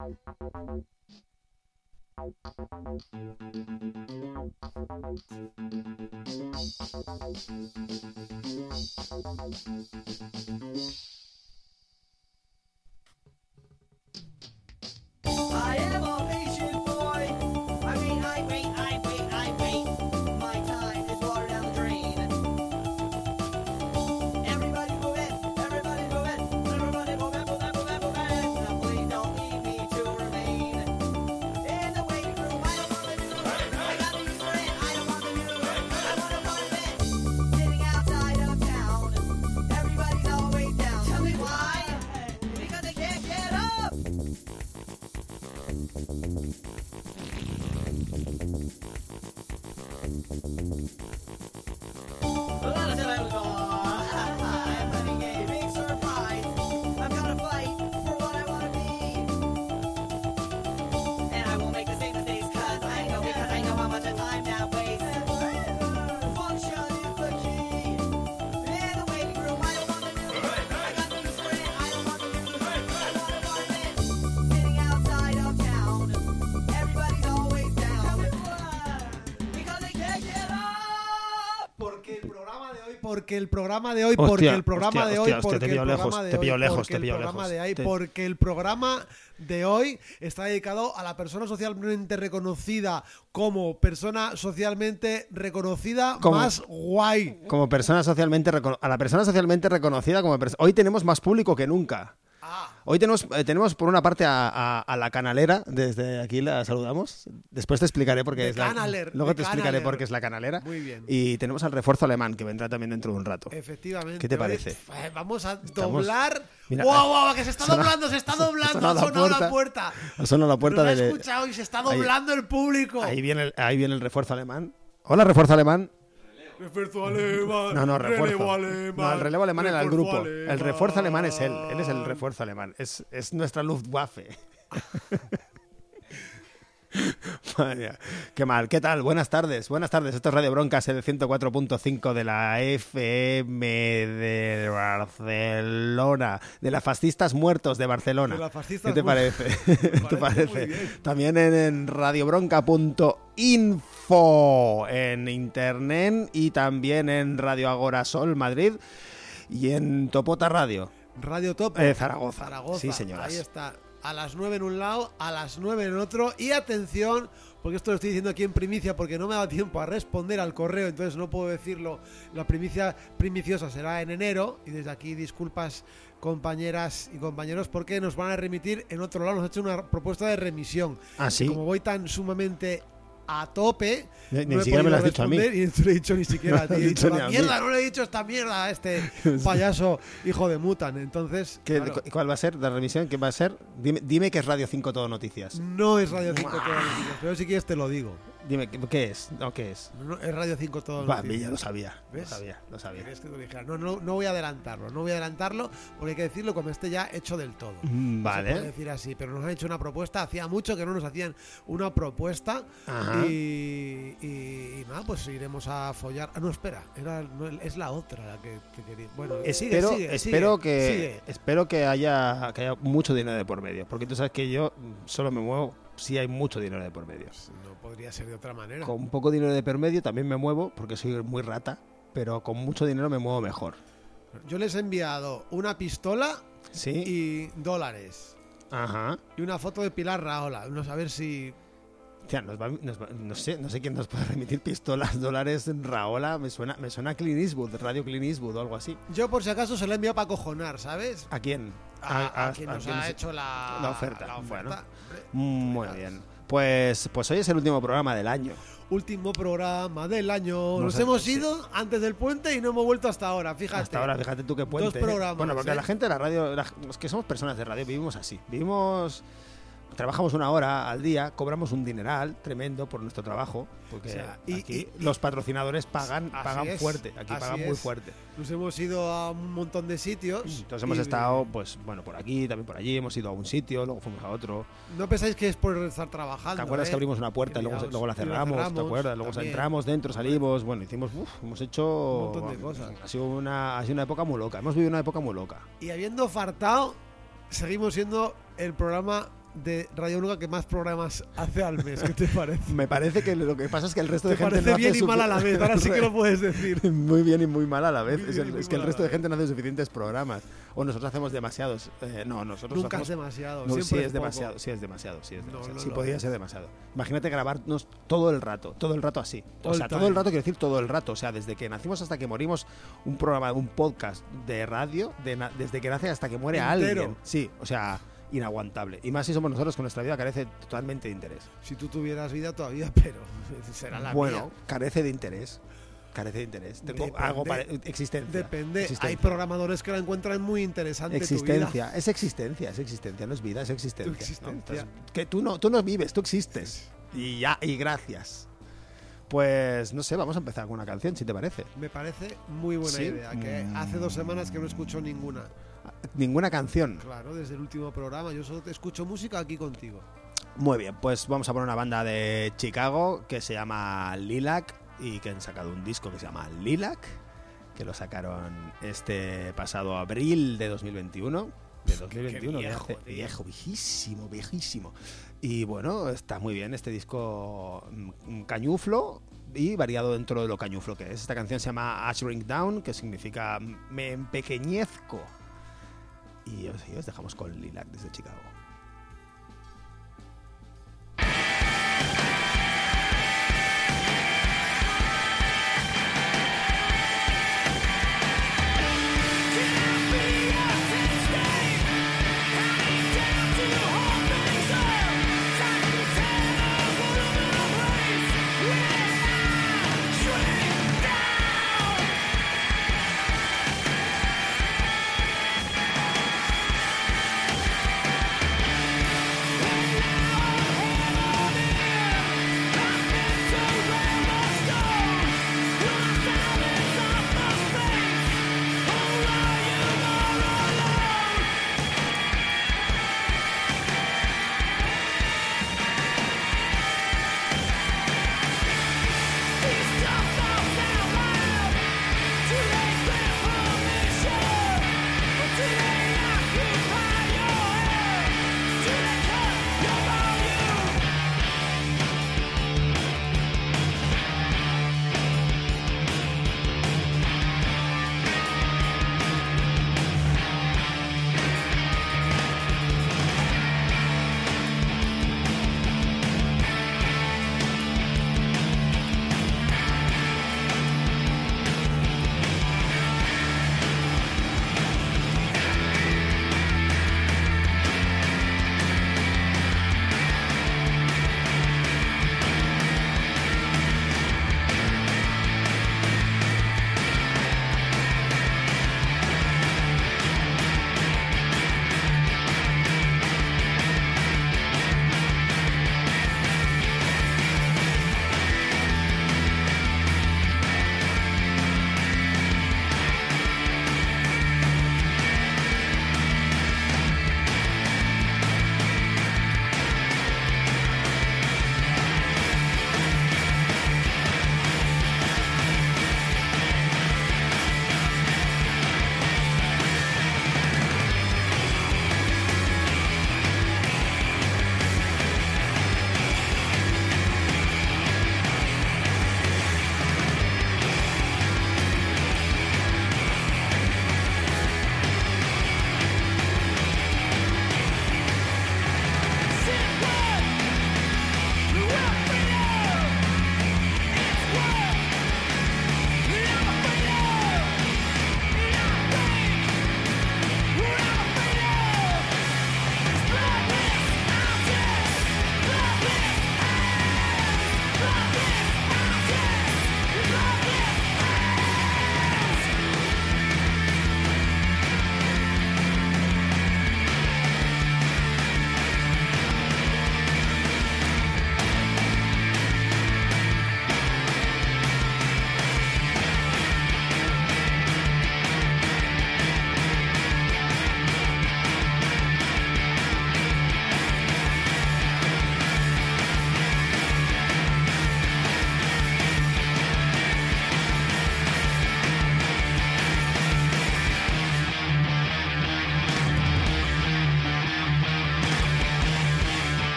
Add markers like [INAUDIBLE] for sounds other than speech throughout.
I porque el programa de hoy, Hostia, porque el programa hostia, de hoy, hostia, porque el programa de hoy, porque el programa de hoy, porque el programa de hoy está dedicado a la persona socialmente reconocida como persona socialmente reconocida Como- más guay. Como persona socialmente a la persona socialmente reconocida como persona. Hoy tenemos más público que nunca. Hoy tenemos, eh, tenemos por una parte a, a- a la canalera, desde aquí la saludamos. Después te explicaré por qué es la Luego te explicaré por qué es la canalera. Muy bien. Y tenemos al refuerzo alemán, que vendrá también dentro de un rato. efectivamente. ¿Qué te parece? eh, vamos a Estamos- doblar. Mira, ¡Wow, wow! Que se está doblando, se está doblando. Ha la sonado la puerta. puerta. Ha sonado la puerta Nos ha de... escuchado y se está Ahí- doblando el público. Ahí viene, el, ahí viene el refuerzo alemán. Hola, refuerzo alemán. Refuerzo alemán. No, no, refuerzo. Relevo alemán. No, el relevo alemán era el grupo. El refuerzo alemán es él. Él es el refuerzo alemán. Es, es nuestra Luftwaffe. [LAUGHS] [LAUGHS] Mía. Qué mal. ¿Qué tal? Buenas tardes. Buenas tardes. Esto es Radio Broncas, el 104.5 de la FM de Barcelona. De las fascistas muertos de Barcelona. De fascistas ¿Qué te parece? [LAUGHS] ¿Qué te parece. También en, en radiobronca.info en internet y también en Radio Agora Sol Madrid y en Topota Radio. Radio Top. Eh, Zaragoza. Zaragoza. Sí, señoras. Ahí está. A las 9 en un lado, a las 9 en otro. Y atención, porque esto lo estoy diciendo aquí en primicia, porque no me ha dado tiempo a responder al correo, entonces no puedo decirlo. La primicia primiciosa será en enero. Y desde aquí, disculpas, compañeras y compañeros, porque nos van a remitir en otro lado. Nos ha hecho una propuesta de remisión. Ah, sí. Como voy tan sumamente a tope. Ni- no siquiera me lo has dicho a mí. Y no he dicho ni siquiera [LAUGHS] a ti. He dicho la mierda, no le he dicho esta mierda a este [LAUGHS] payaso hijo de Mutan. Entonces, ¿Qué- claro, cu- ¿Cuál va a ser la revisión? ¿Qué va a ser? Dime, dime que es Radio 5 Todo Noticias. no es Radio 5 todo noticias, pero si quieres te lo digo. Dime, ¿qué, es? No, ¿qué es? No, no, es Radio 5 todo Va, noticias. ya lo sabía. Lo ¿Ves? sabía, lo sabía. ¿Querías que lo? No, no, no voy a adelantarlo, no voy a adelantarlo porque hay que decirlo cuando esté ya hecho del todo. Mm, Se puede Vale. decir así, pero nos han hecho una propuesta. Hacía mucho que no nos hacían una propuesta. Ajá. Y, y- y nada, pues iremos a follar. Ah, no, espera, era, es la otra la que te quería. Bueno, sigue, Espero, sigue, espero, sigue, que, sigue. espero que haya, que haya mucho dinero de por medio. Porque tú sabes que yo solo me muevo si hay mucho dinero de por medio. No podría ser de otra manera. Con poco dinero de por medio también me muevo porque soy muy rata. Pero con mucho dinero me muevo mejor. Yo les he enviado una pistola ¿Sí? y dólares. Ajá. Y una foto de Pilar Raola. No saber si. Tía, nos va- nos va- no, sé, no sé quién nos puede remitir pistolas, [LAUGHS] dólares, Raola. Me suena, me suena a Clint Eastwood, Radio Clint Eastwood o algo así. Yo, por si acaso, se la he enviado para cojonar, ¿sabes? ¿A quién? A, a quien a nos ha hecho la, la oferta. la oferta. Bueno. Hombre, Muy bien. Pues, pues hoy es el último programa del año. Último programa del año. No Nos hemos sí. ido antes del puente y no hemos vuelto hasta ahora, fíjate. Hasta ahora, fíjate tú qué puente. ¿eh? programas, Bueno, porque ¿eh? la gente de la radio, la- los que somos personas de radio, vivimos así. Vivimos, trabajamos una hora al día, cobramos un dineral tremendo por nuestro trabajo, porque O sea, y- aquí y- y- los patrocinadores pagan, pagan es, fuerte, aquí pagan muy fuerte. Nos hemos ido a un montón de sitios. Entonces hemos estado, pues, bueno, por aquí, también por allí, hemos ido a un sitio, luego fuimos a otro. No pensáis que es por estar trabajando. ¿Te acuerdas ¿eh? que abrimos una puerta y luego, luego la cerramos? ¿Te acuerdas? Luego también. entramos dentro, salimos, bueno, hicimos, uf, hemos hecho... Un montón de cosas. Ha sido, una, ha sido una época muy loca, hemos vivido una época muy loca. Y habiendo fartado, seguimos siendo el programa de Radio Nuca que más programas hace al mes. ¿Qué te [LAUGHS] parece? Me parece que lo que pasa es que el resto de Te gente parece no bien hace y mal a la vez. Ahora sí que lo puedes decir. [LAUGHS] Muy bien y muy mal a la vez. Muy Es, el- es que el resto de gente no hace suficientes programas. O nosotros hacemos demasiados. Eh, no, nosotros Nunca es hacemos... demasiado. No, sí, es poco. demasiado, sí, es demasiado, sí, es demasiado. no, sí, podría ser demasiado. Imagínate grabarnos todo el rato, todo el rato así. O All sea, todo el rato quiero decir todo el rato. O sea, desde que nacimos hasta que morimos, un programa, un podcast de radio, de desde que nace hasta que muere Entero. alguien. Sí, o sea, inaguantable. Y más si somos nosotros que nuestra vida carece totalmente de interés. Si tú tuvieras vida todavía, [LAUGHS] pero será la bueno, mía. carece de interés. Carece de interés. Tengo Depende. algo para existencia. Depende. Existencia. Hay programadores que la encuentran muy interesante. tu vida. Existencia, es existencia, es existencia, no es vida, es existencia. Existencia. que tú no, tú no vives, tú existes. Y ya, y gracias. Pues no sé, vamos a empezar con una canción, si te parece. Me parece muy buena Sí. idea. Que Mm. hace dos semanas que no escucho ninguna. Ninguna canción. Claro, desde el último programa. Yo solo te escucho música aquí contigo. Muy bien, pues vamos a poner una banda de Chicago que se llama Lilac y que han sacado un disco que se llama Lilac, que lo sacaron este pasado abril de 2021. De 2021, de viejo, hace- viejo, viejísimo, viejísimo. Y bueno, está muy bien este disco mm, cañuflo y variado dentro de lo cañuflo que es. Esta canción se llama Ushering Down, que significa me empequeñezco. Y os, dejamos con Lilac desde Chicago.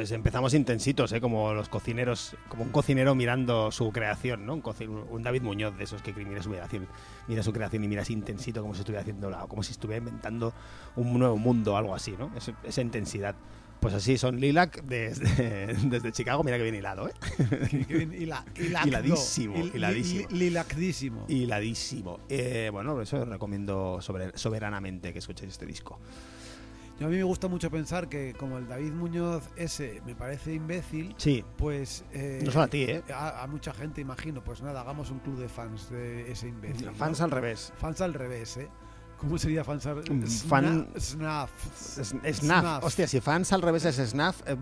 Pues empezamos intensitos, ¿eh? como los cocineros, como un cocinero mirando su creación, ¿no? Un, un David Muñoz de esos que mira su creación, mira su creación y mira así intensito como si estuviera haciendo la, como si estuviera inventando un nuevo mundo o algo así, ¿no? Es- esa intensidad. Pues así son Lilac desde, [LAUGHS] desde Chicago, mira que bien hilado, ¿eh? [LAUGHS] Hila- hilacdo. Hiladísimo, Hil- hiladísimo. Lilacdísimo. Hiladísimo. Eh, bueno, eso os recomiendo sobre- soberanamente que escuchéis este disco. Yo a mí me gusta mucho pensar que como el David Muñoz ese me parece imbécil, Sí, pues... eh, no solo a ti, ¿eh? A, a mucha gente, imagino. Pues nada, hagamos un club de fans de ese imbécil. ¿no? Fans al revés. Fans al revés, ¿eh? ¿Cómo sería fans al Mm, fan- Snaf. Snaf. Hostia, si fans al revés es Snaf, eh,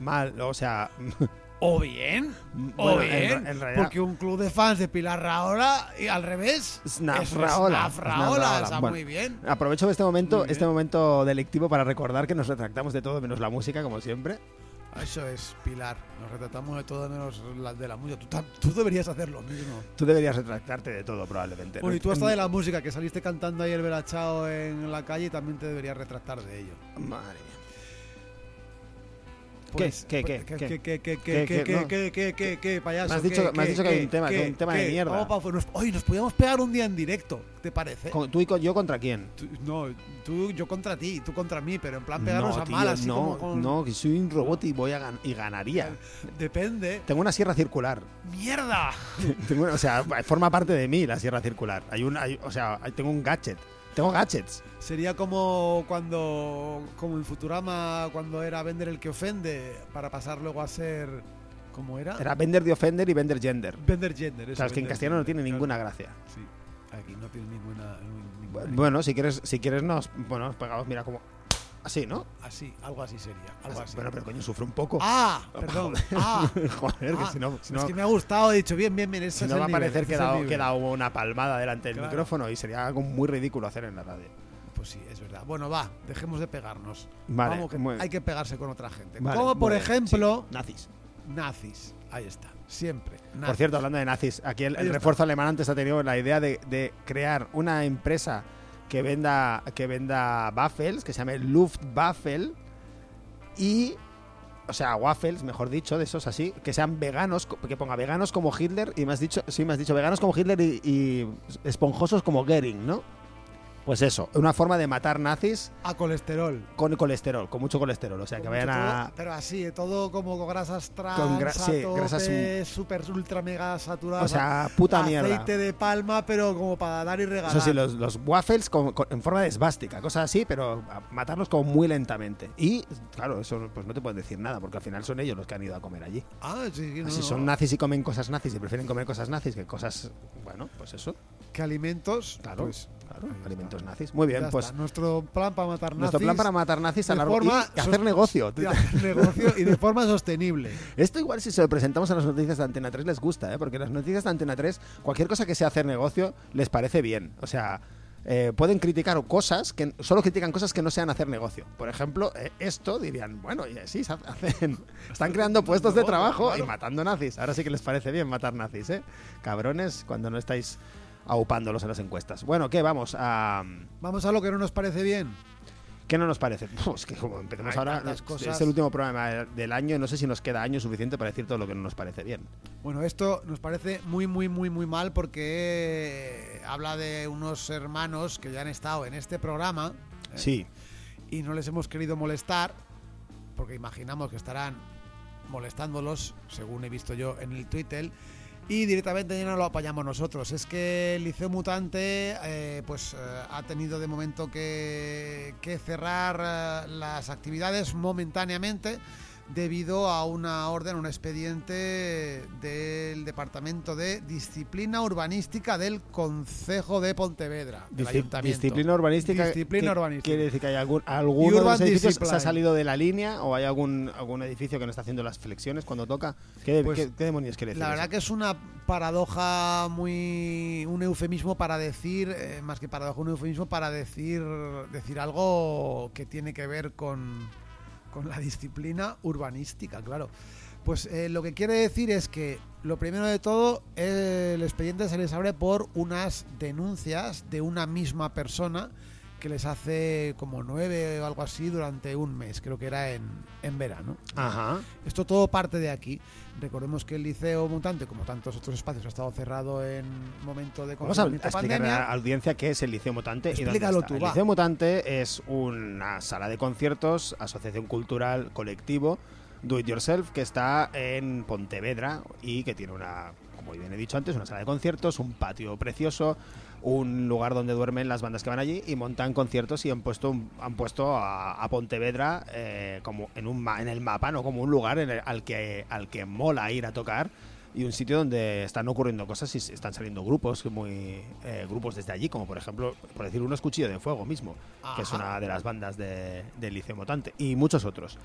mal, o sea... [LAUGHS] O bien, o bueno, bien, en porque un club de fans de Pilar Raola y al revés Snaf es Raola. Snaf Raola, está Bueno, muy bien. Aprovecho este momento, este momento delictivo para recordar que nos retractamos de todo menos la música, como siempre. Eso es Pilar, nos retratamos de todo menos la de la música. Tú, tú deberías hacer lo mismo. Tú deberías retractarte de todo, probablemente. Bueno, ¿no? y tú hasta de la música, que saliste cantando ayer Belachao en la calle, también te deberías retractar de ello. Madre mía. Pues, ¿Qué, pues, qué, ¿Qué, qué? qué, qué, ¿Qué, qué, qué? qué, No. qué, qué, qué, qué, payaso? Me has dicho- ¿Qué, me has dicho que hay un tema, que hay un tema de mierda. Oye, nos podíamos pegar un día en directo, ¿te parece? ¿Tú y yo contra quién? No, tú, yo contra ti, tú contra mí, pero en plan pegarnos no, a tío, mal, así no, no, que soy un robot y voy a y ganaría. [LAUGHS] Depende. Tengo una sierra circular. ¡Mierda! [LAUGHS] O sea, forma parte de mí la sierra circular. Hay un, o sea, tengo un gadget. Tengo gadgets. Sería como cuando, como en Futurama, cuando era vender el que ofende, para pasar luego a ser... ¿Cómo era? Era Vender de Offender y Vender Gender. Vender gender. O eso, sea, es que en castellano no tiene claro. ninguna gracia. Sí, aquí no tiene ninguna... ninguna- Bueno, si quieres, si quieres nos, bueno, nos pegamos, mira como así, ¿no? Así, algo así sería. Algo así. Bueno, pero coño, sufre un poco. Ah, perdón. Ah, [LAUGHS] Joder, que ah, si no, si es no, que me ha gustado, he dicho bien, bien, bien. ese si es no va a parecer que he es que dado una palmada delante del Claro. micrófono y sería algo muy ridículo hacer en la radio. Pues sí, es verdad. Bueno, va, dejemos de pegarnos. Vale, Vamos, que hay que pegarse con otra gente. Vale, Como por ejemplo, sí, nazis. nazis. Ahí está, siempre. Por cierto, hablando de nazis, aquí el, refuerzo alemán antes ha tenido la idea de, de crear una empresa que venda que venda waffles, que se llame Luftwaffel y o sea, waffles, mejor dicho, de esos así, que sean veganos, que ponga veganos como Hitler y me has dicho, sí, me has dicho veganos como Hitler y, y esponjosos como Goering, ¿no? Pues eso, una forma de matar nazis A colesterol. con colesterol, con mucho colesterol, o sea, que vayan a todo- pero así, todo como con grasas trans, Con gra- a sí, tope, grasas- super ultra mega saturadas. o sea, puta aceite mierda. de palma, pero como para dar y regalar. Eso sí, los, los waffles con- con- en forma de esvástica, cosas así, pero matarlos como muy lentamente. Y, claro, eso pues no te pueden decir nada, porque al final son ellos los que han ido a comer allí. Ah, sí, no, si no. son nazis y comen cosas nazis y prefieren comer cosas nazis que cosas, bueno, pues eso, ¿Qué alimentos? claro, Pues, claro, alimentos nazis. Muy bien, ya pues está. Nuestro plan para matar nazis. nuestro plan para matar nazis a largo forma y hacer negocio. de hacer negocio y de forma sostenible. Esto igual si se lo presentamos a las noticias de Antena 3 les gusta, ¿eh? porque las noticias de Antena 3, cualquier cosa que sea hacer negocio, les parece bien. O sea, eh, pueden criticar cosas que solo critican cosas que no sean hacer negocio. Por ejemplo, eh, esto dirían, bueno, y sí, hacen, [LAUGHS] están creando puestos de trabajo y matando nazis. Ahora sí que les parece bien matar nazis, ¿eh? Cabrones, cuando no estáis aupándolos en las encuestas. Bueno, ¿qué? Vamos a... Vamos a lo que no nos parece bien. ¿Qué no nos parece? Uf, es que como empecemos Hay ahora, es, cosas. es el último programa del año y no sé si nos queda año suficiente para decir todo lo que no nos parece bien. Bueno, esto nos parece muy, muy, muy, muy mal porque habla de unos hermanos que ya han estado en este programa ¿eh? Sí. y no les hemos querido molestar porque imaginamos que estarán molestándolos, según he visto yo en el Twitter, y directamente ya no lo apañamos nosotros. Es que el Liceo Mutante eh, pues eh, ha tenido de momento que, que cerrar eh, las actividades momentáneamente debido a una orden, un expediente del Departamento de Disciplina Urbanística del Concejo de Pontevedra, del Disci- Ayuntamiento. disciplina urbanística. Disciplina ¿qué- urbanística. Quiere decir que hay algún, alguno de los edificios discipline. se ha salido de la línea o hay algún, algún edificio que no está haciendo las flexiones cuando toca. ¿Qué, Pues, qué- qué demonios quiere decir? La eso? verdad que es una paradoja muy. un eufemismo para decir, eh, más que paradoja, un eufemismo para decir, decir algo que tiene que ver con, con la disciplina urbanística, claro. Pues eh, lo que quiere decir es que, lo primero de todo, el expediente se les abre por unas denuncias de una misma persona que les hace como nueve o algo así durante un mes, creo que era en, en verano. Ajá. Esto todo parte de aquí. Recordemos que el Liceo Mutante, como tantos otros espacios, ha estado cerrado en momento de Vamos a, a explicar a pandemia. la audiencia qué es el Liceo Mutante y dónde Explícalo está. tú, el. Liceo Mutante es una sala de conciertos, asociación cultural, colectivo, do it yourself, que está en Pontevedra y que tiene una, como bien he dicho antes, una sala de conciertos, un patio precioso, un lugar donde duermen las bandas que van allí y montan conciertos y han puesto un- han puesto a, a Pontevedra eh, como en un ma- en el mapa, no como un lugar en el- al que al que mola ir a tocar y un sitio donde están ocurriendo cosas y están saliendo grupos muy eh, grupos desde allí como por ejemplo por decir uno es Cuchillo de Fuego mismo que es una de las bandas de, del Liceo Mutante y muchos otros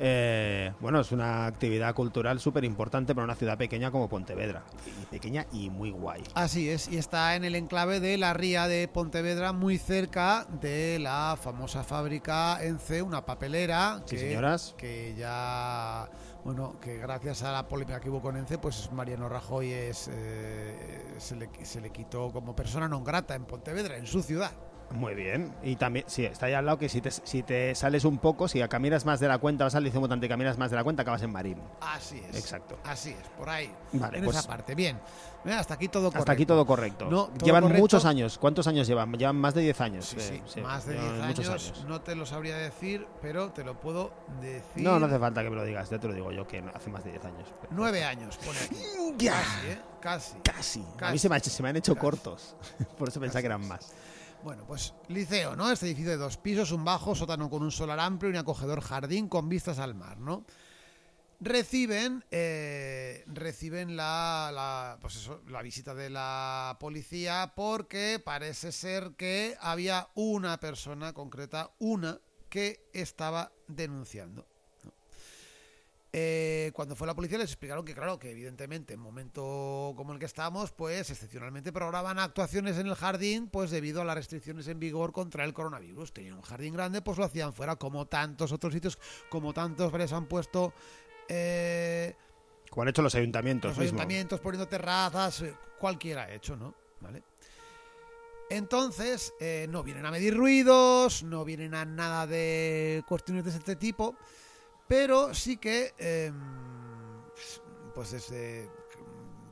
Eh, bueno es una actividad cultural súper importante para una ciudad pequeña como Pontevedra y pequeña y muy guay Así es, y está en el enclave de la ría de Pontevedra, muy cerca de la famosa fábrica Ence, una papelera Sí, que, señoras. que ya, bueno, que gracias a la polémica que hubo con Ence, pues Mariano Rajoy es, eh, se, le, se le quitó como persona non grata en Pontevedra, en su ciudad. Muy bien. Y también, sí, está ahí al lado que si te, si te sales un poco, si caminas más de la cuenta, vas al liceo mutante y caminas más de la cuenta, acabas en Marín. Así es. Exacto. Así es, por ahí. Vale, en pues- esa parte. Bien. Hasta aquí todo correcto. Hasta aquí todo correcto. No, todo llevan correcto. muchos años. ¿Cuántos años llevan? Llevan más de 10 años. Sí, eh, sí, más de 10 llevan años, muchos No te lo sabría decir, pero te lo puedo decir. No, no hace falta que me lo digas, ya te lo digo yo, que hace más de 10 años. Nueve años, pone aquí. [LAUGHS] Casi, ¿eh? Casi. Casi. A mí Casi. se me, ha hecho- se me han hecho Casi. cortos. [LAUGHS] Por eso pensaba que eran más. Bueno, pues liceo, ¿no? Este edificio de dos pisos, un bajo, sótano con un solar amplio y un acogedor jardín con vistas al mar, ¿no? Reciben, eh, reciben la, la, pues eso, la visita de la policía porque parece ser que había una persona concreta, una, que estaba denunciando. Eh, cuando fue la policía les explicaron que claro, que evidentemente en un momento como el que estamos, pues excepcionalmente programaban actuaciones en el jardín, pues debido a las restricciones en vigor contra el coronavirus. Tenían un jardín grande, pues lo hacían fuera, como tantos otros sitios, como tantos bares han puesto eh, Como han hecho los ayuntamientos los mismo. ayuntamientos poniendo terrazas, eh, cualquiera ha hecho, ¿no? ¿Vale? Entonces, eh, no vienen a medir ruidos, no vienen a nada de cuestiones de este tipo, pero sí que, eh, pues desde,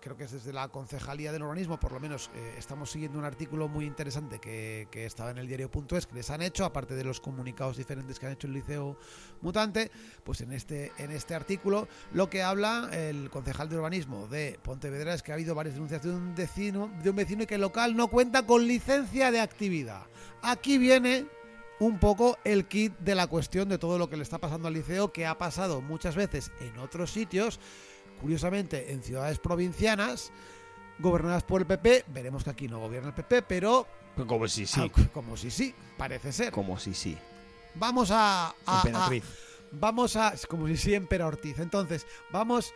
creo que es desde la Concejalía del Urbanismo, por lo menos eh, estamos siguiendo un artículo muy interesante que, que estaba en el diario.es que les han hecho, aparte de los comunicados diferentes que han hecho el Liceo Mutante, pues en este, en este artículo lo que habla el concejal de urbanismo de Pontevedra es que ha habido varias denuncias de un vecino, de un vecino y que el local no cuenta con licencia de actividad. Aquí viene un poco el kit de la cuestión de todo lo que le está pasando al liceo, que ha pasado muchas veces en otros sitios, curiosamente en ciudades provincianas, gobernadas por el PP. Veremos que aquí no gobierna el PP, pero Como si sí. ah, como si sí, parece ser. Como si sí. Vamos a, a- a- vamos a, como si sí, Empera Ortiz. Entonces, vamos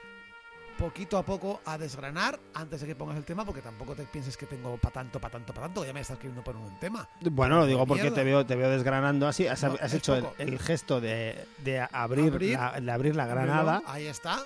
poquito a poco a desgranar antes de que pongas el tema, porque tampoco te pienses que tengo para tanto, para tanto, para tanto, ya me estás queriendo poner un tema. Bueno, lo digo porque Mierda. te veo, te veo desgranando así. Has, No, has es hecho el, gesto de, de abrir, Abrir. La, de abrir la granada. Ahí está.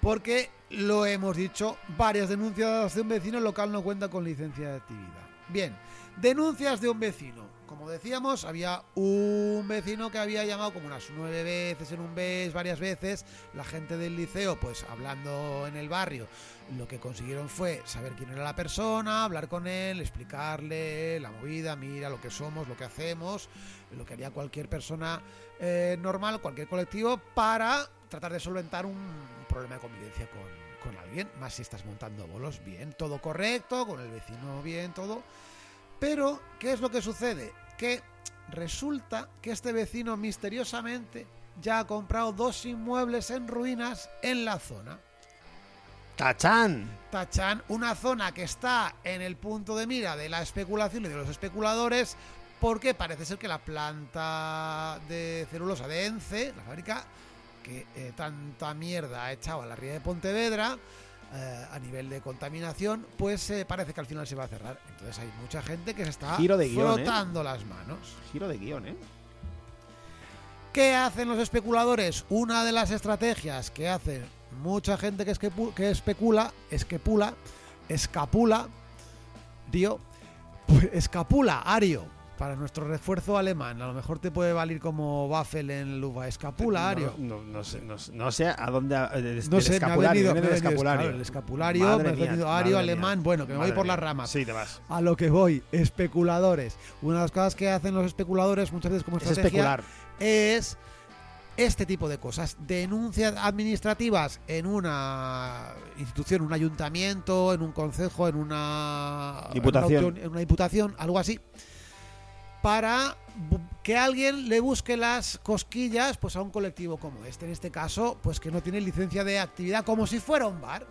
Porque lo hemos dicho, varias denuncias de un vecino local no cuenta con licencia de actividad. Bien, denuncias de un vecino. Como decíamos, había un vecino que había llamado como unas nueve veces en un mes, varias veces. La gente del liceo, pues hablando en el barrio, lo que consiguieron fue saber quién era la persona, hablar con él, explicarle la movida, mira lo que somos, lo que hacemos, lo que haría cualquier persona eh, normal, cualquier colectivo, para tratar de solventar un problema de convivencia con, con alguien. Más si estás montando bolos, bien, todo correcto, con el vecino bien, todo. Pero, ¿qué es lo que sucede? Que resulta que este vecino misteriosamente ya ha comprado dos inmuebles en ruinas en la zona. ¡Tachán! Tachan, una zona que está en el punto de mira de la especulación y de los especuladores, porque parece ser que la planta de celulosa de Ence, la fábrica, que eh, tanta mierda ha echado a la ría de Pontevedra, eh, a nivel de contaminación, pues eh, parece que al final se va a cerrar. Entonces hay mucha gente que se está Giro de guion, ¿eh? frotando las manos. Giro de guion, ¿eh? ¿Qué hacen los especuladores? Una de las estrategias que hace mucha gente que, esquepu- que especula, esquepula, escapula, dio, pues, escapula, Ario, para nuestro refuerzo alemán. A lo mejor te puede valer como Waffel en el Luva escapulario. No, no, no sé, no, sé a dónde. eh, del- No del sé, me ha escapulario, venido, me venido escapulario. claro, el escapulario, Madre me ha mía, venido ario mía, alemán, bueno, que me voy madre por mía. las ramas. Sí, te vas. A lo que voy, especuladores. Una de las cosas que hacen los especuladores muchas veces como Es estrategia especular. es este tipo de cosas. Denuncias administrativas en una institución, un ayuntamiento, en un concejo, en una Diputación. en una, en una diputación, algo así, para que alguien le busque las cosquillas pues a un colectivo como este. En este caso, pues que no tiene licencia de actividad como si fuera un bar,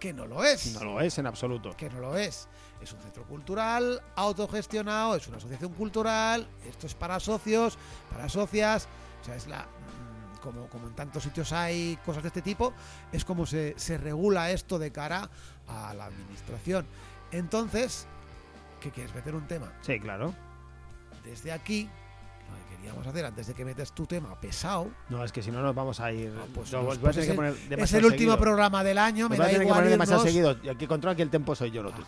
que no lo es No lo es en absoluto. que no lo es. Es un centro cultural autogestionado, es una asociación cultural, esto es para socios, para socias, o sea, es la mm, como, como en tantos sitios hay cosas de este tipo, es como se, se regula esto de cara a la administración. Entonces, ¿qué quieres meter un tema? Sí, claro. Desde aquí, lo que queríamos hacer antes de que metes tu tema pesado, No, es que si no nos vamos a ir. Ah, pues no, nos- pues es que el- poner es el último seguido. programa del año, me Nos da tener que igual poner demasiado irnos- seguido. El que controla aquí el tempo soy yo, no tú.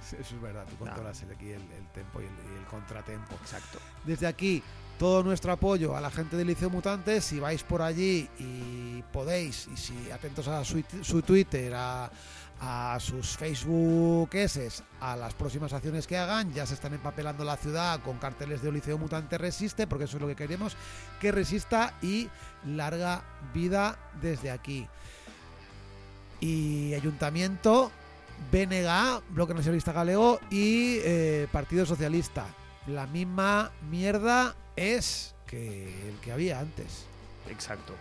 Sí, Eso es verdad, tú controlas el- aquí el, el tempo y el, y el contratempo. Exacto. Desde aquí, todo nuestro apoyo a la gente del Liceo Mutante. Si vais por allí y podéis, y si atentos a su, su Twitter, a, a sus Facebook a las próximas acciones que hagan, ya se están empapelando la ciudad con carteles de Liceo Mutante Resiste, porque eso es lo que queremos, que resista y larga vida desde aquí. Y Ayuntamiento, BNG, Bloque Nacionalista Galego y eh, Partido Socialista. La misma mierda es que el que había antes. Exacto.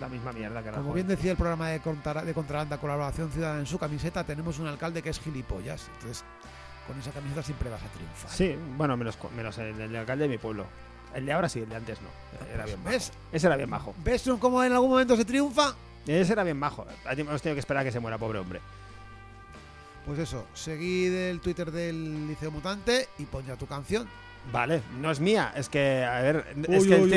La misma mierda que Como bien decía el programa de, Contra- de Contralanda Colaboración Ciudadana en su camiseta, tenemos un alcalde que es gilipollas. Entonces, con esa camiseta siempre vas a triunfar. Sí, bueno, menos, menos el, el alcalde de mi pueblo. El de ahora sí, el de antes no. Era bien majo. ¿Ves? Ese era bien majo. ¿Ves cómo en algún momento se triunfa? Ese era bien majo. Hemos tenido que esperar a que se muera, pobre hombre. Pues eso, seguid el Twitter del Liceo Mutante y pon ya tu canción. Vale, no es mía, es que a ver, es que el,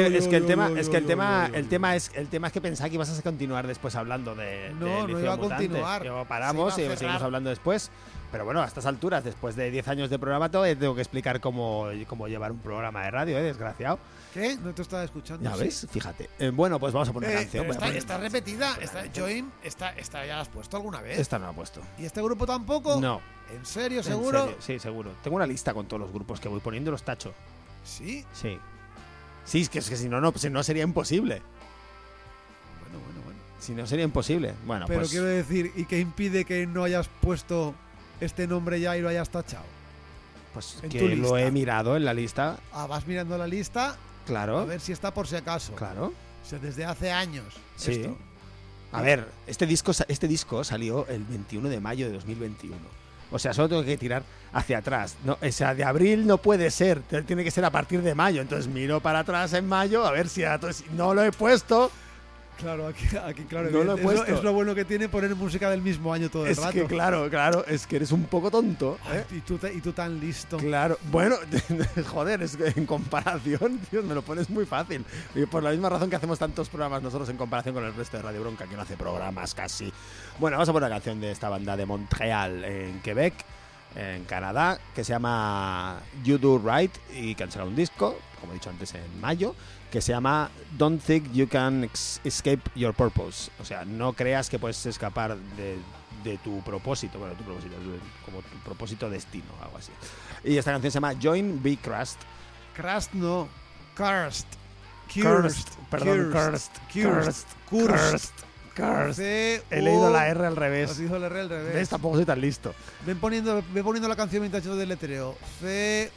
tema, es que el tema, el tema es el tema es que pensaba que ibas a continuar después hablando de, No, de no iba a Mutante. continuar. Paramos y seguimos hablando después. Pero bueno, a estas alturas, después de 10 años de programa, todavía tengo que explicar cómo, cómo llevar un programa de radio, ¿eh? desgraciado. ¿Qué? No te estaba escuchando. Ya Sí. ves, fíjate. Eh, bueno, pues vamos a poner Eh, canción. está, poner- está repetida. Join, está, está, ya la has puesto alguna vez. Esta no la he puesto. ¿Y este grupo tampoco? No. ¿En serio, ¿En seguro? serio? Sí, seguro. Tengo una lista con todos los grupos que voy poniendo los tacho. Sí. Sí. Sí, es que, es que si no, no, si no sería imposible. Bueno, bueno, bueno. Si no sería imposible. Bueno, Pero pues. quiero decir, ¿y qué impide que no hayas puesto este nombre ya y lo hayas tachado? Pues que lo he mirado en la lista. Ah, vas mirando la lista a Claro. ver si está por si acaso. Claro. O sea, desde hace años. Sí. esto. A ver, este disco, este disco salió el 21 de mayo de 2021. O sea, solo tengo que tirar hacia atrás. No, o sea, de abril no puede ser. Tiene que ser a partir de mayo. Entonces miro para atrás en mayo a ver si a- si no lo he puesto. Claro, aquí, aquí claro. No lo he evidente. es, es lo bueno que tiene poner música del mismo año todo el Es rato. que claro, claro, es que eres un poco tonto. ¿eh? Ay, y, tú, te- y tú tan listo. Claro, bueno, [LAUGHS] joder, es que en comparación, [LAUGHS] tío, me lo pones muy fácil. Y por la misma razón que hacemos tantos programas nosotros en comparación con el resto de Radio Bronca, que no hace programas casi. Bueno, vamos a poner una canción de esta banda de Montreal, en Quebec, en Canadá, que se llama You Do Right y que han sacado un disco, como he dicho antes, en mayo, que se llama Don't Think You Can Escape Your Purpose. O sea, no creas que puedes escapar de, de tu propósito, bueno, tu propósito, como tu propósito destino, algo así. Y esta canción se llama Join Be Crust. Crust no. Cursed. Cursed, perdón, Cursed. cursed, Cursed. Cursed. Cursed. C- He leído la R al Has revés. dicho el R al revés. ¿Ves? Tampoco soy tan listo. Ven poniendo, ven poniendo la canción mientras yo deletreo. C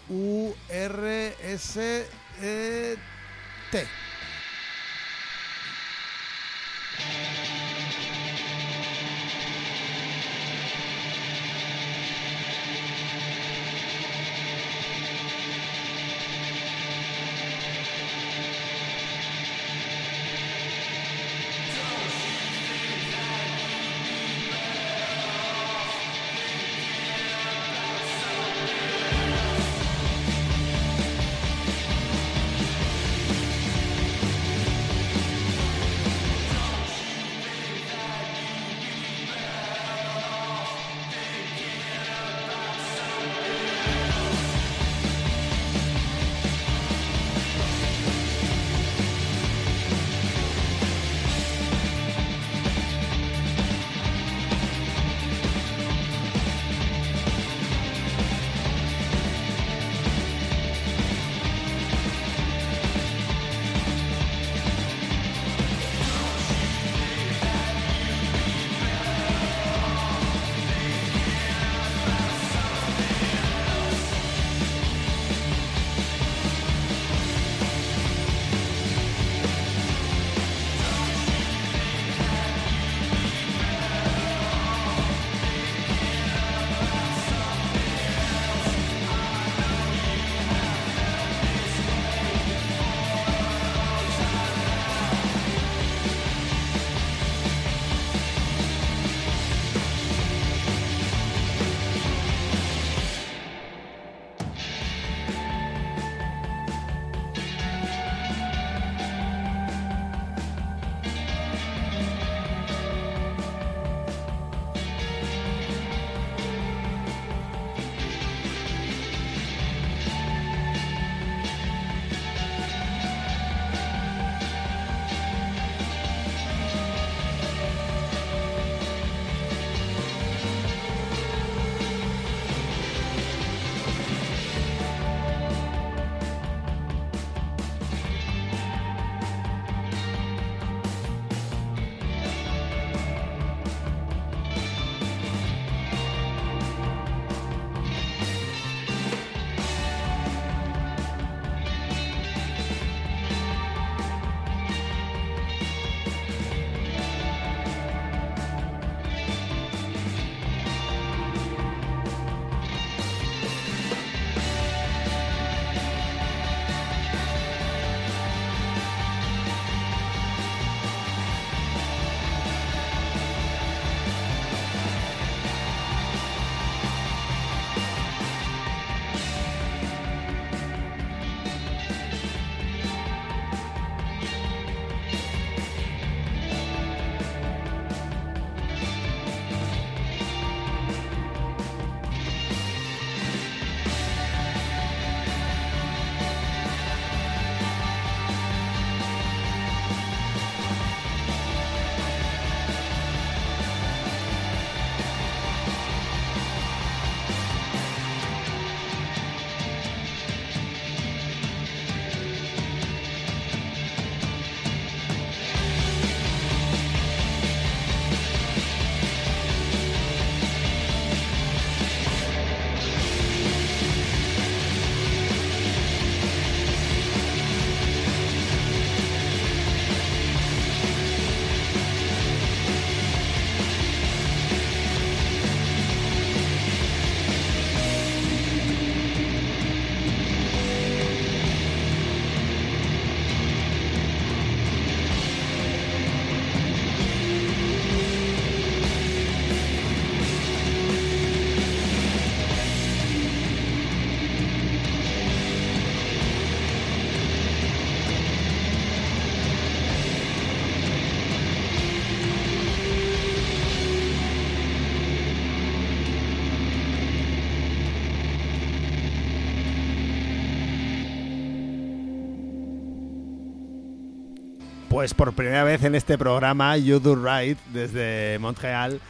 Pues por primera vez en este programa, You Do Right, desde Montreal,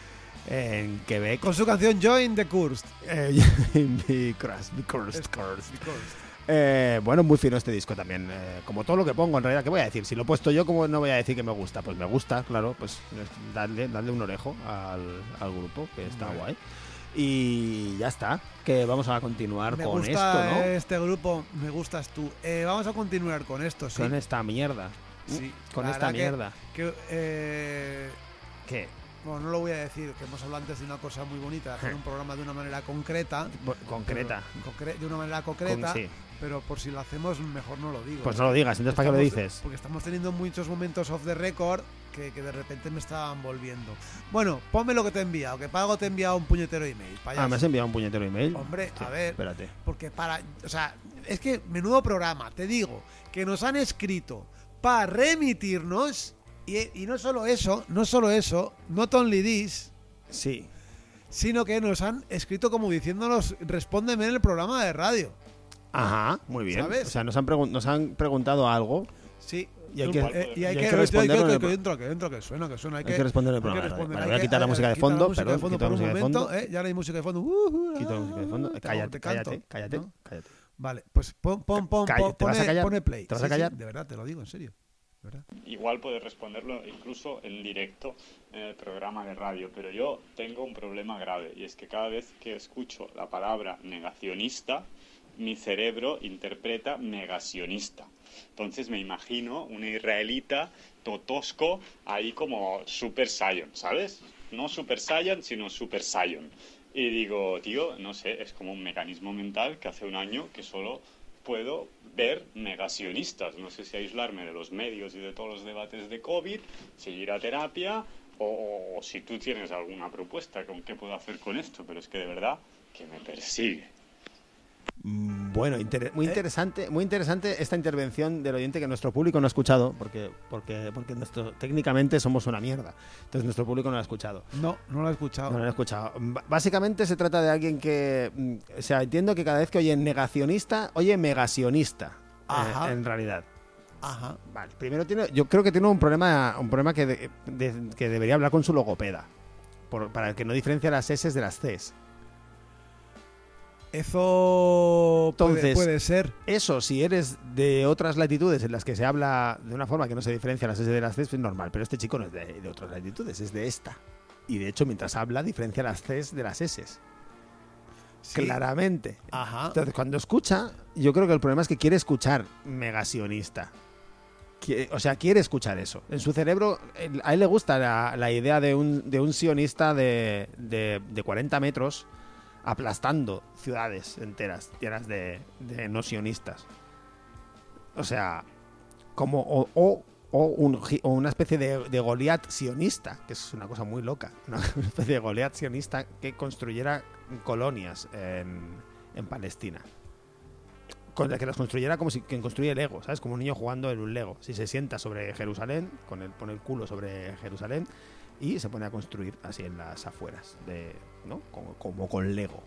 en Quebec. Con su canción Join the Cursed. Eh, Be cursed, be cursed, cursed. Eh, bueno, muy fino este disco también. eh, como todo lo que pongo, en realidad, ¿qué voy a decir? Si lo he puesto yo, ¿cómo no voy a decir que me gusta? Pues me gusta, claro. Pues es- darle, darle un orejo al, al grupo, que está Vale. guay. Y ya está, que vamos a continuar Me con gusta esto, ¿no? este grupo, me gustas tú. Eh, vamos a continuar con esto, sí. Con esta mierda. Sí, Con esta que- mierda. Que, eh, ¿Qué? bueno, no lo voy a decir, que hemos hablado antes de una cosa muy bonita, hacer un [LAUGHS] programa de una manera concreta. Concreta. pero- de una manera Con- concreta, sí. pero por si lo hacemos, mejor no lo digo. Pues no lo digas, entonces ¿para qué lo dices? Porque estamos teniendo muchos momentos off the record que, que de repente me estaban volviendo. Bueno, ponme lo que te he enviado, que pago te he enviado un puñetero email. payaso. Ah, me has enviado un puñetero email. Hombre, Sí, a ver, Espérate. porque para, o sea, es que menudo programa, te digo, que nos han escrito para remitirnos y, y no solo eso, no solo eso, not only this, Sí. sino que nos han escrito como diciéndonos, respóndeme en el programa de radio. Ajá, muy bien. ¿Sabes? O sea, nos han, nos han preguntado algo Sí. y hay que, Eh, y hay y hay que, que que, responderlo el que pro- entra, que entra, que suena, que suena. Hay, hay que responder el hay que programa. Responder, vale, hay voy a que- quitar la música de fondo, perdón, quito la música de fondo. eh, ya no hay música de fondo. Quito la música de fondo. te- Cállate, cállate, cállate, cállate. Vale, pues pon, pon, pon, Calla, pon- ¿te vas a callar? pone play. ¿Te vas a Sí, sí, callar? de verdad, te lo digo, en serio. verdad. Igual puedes responderlo incluso en directo en el programa de radio, pero yo tengo un problema grave y es que cada vez que escucho la palabra negacionista, mi cerebro interpreta negacionista. Entonces me imagino una israelita totosco ahí como Super Saiyan, ¿sabes? No Super Saiyan, sino Super Saiyan. Y digo, tío, no sé, es como un mecanismo mental que hace un año que solo puedo ver negacionistas. No sé si aislarme de los medios y de todos los debates de COVID, seguir a terapia o, o si tú tienes alguna propuesta con qué puedo hacer con esto, pero es que de verdad que me persigue. Mm, Bueno, inter- ¿Eh? muy interesante, muy interesante esta intervención del oyente que nuestro público no ha escuchado, porque, porque, porque nuestro, técnicamente somos una mierda. Entonces nuestro público no lo ha escuchado. No, no lo he escuchado. No lo he escuchado. B- Básicamente se trata de alguien que, mm, o sea, entiendo que cada vez que oye negacionista, oye megacionista, eh, Ajá. en realidad. Ajá. Vale, primero tiene, yo creo que tiene un problema, un problema que, de- de- que debería hablar con su logopeda, por- para que no diferencia las S de las Cs. Eso puede, Entonces- puede ser. Eso, si eres de otras latitudes en las que se habla de una forma que no se diferencia las S de las Cs, es normal. Pero este chico no es de, de otras latitudes, es de esta. Y de hecho, mientras habla, diferencia las Cs de las S. Sí. Claramente. Ajá. Entonces, cuando escucha, yo creo que el problema es que quiere escuchar megasionista. O sea, quiere escuchar eso. En su cerebro, a él le gusta la, la idea de un, de un sionista de, de, de 40 metros aplastando ciudades enteras llenas de, no sionistas. O sea, como o, o una especie de, de Goliat sionista, que es una cosa muy loca, [LAUGHS] una especie de Goliat sionista que construyera colonias en, en Palestina. Con la que las construyera como si quien construye Lego, ¿sabes? Como un niño jugando en un Lego. Si se sienta sobre Jerusalén, con el, pone el culo sobre Jerusalén y se pone a construir así en las afueras, de, ¿no? Como, como con Lego.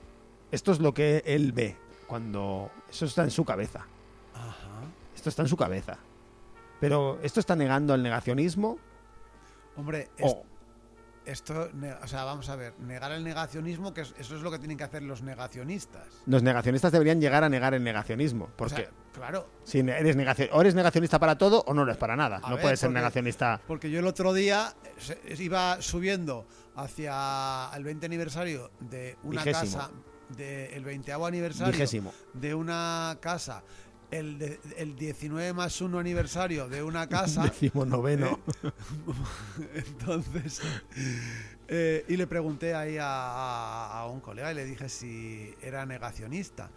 Esto es lo que él ve cuando... Eso está en su cabeza. Ajá. Esto está en su cabeza. Pero esto está negando el negacionismo Hombre, es- o... esto, o sea, vamos a ver, negar el negacionismo, que es- eso es lo que tienen que hacer los negacionistas. Los negacionistas deberían llegar a negar el negacionismo. O Porque sea, claro, si eres, negacio- o eres negacionista para todo o no eres para nada. A no ver, puedes ser porque- negacionista. porque yo el otro día eh, iba subiendo hacia el 20 aniversario de una Vigésimo. casa, del 20 aniversario Vigésimo. de una casa, el, de- el 19 más 1 aniversario de una casa. [LAUGHS] Décimo noveno. [LAUGHS] Entonces, eh, y le pregunté ahí a, a- a un colega y le dije si era negacionista.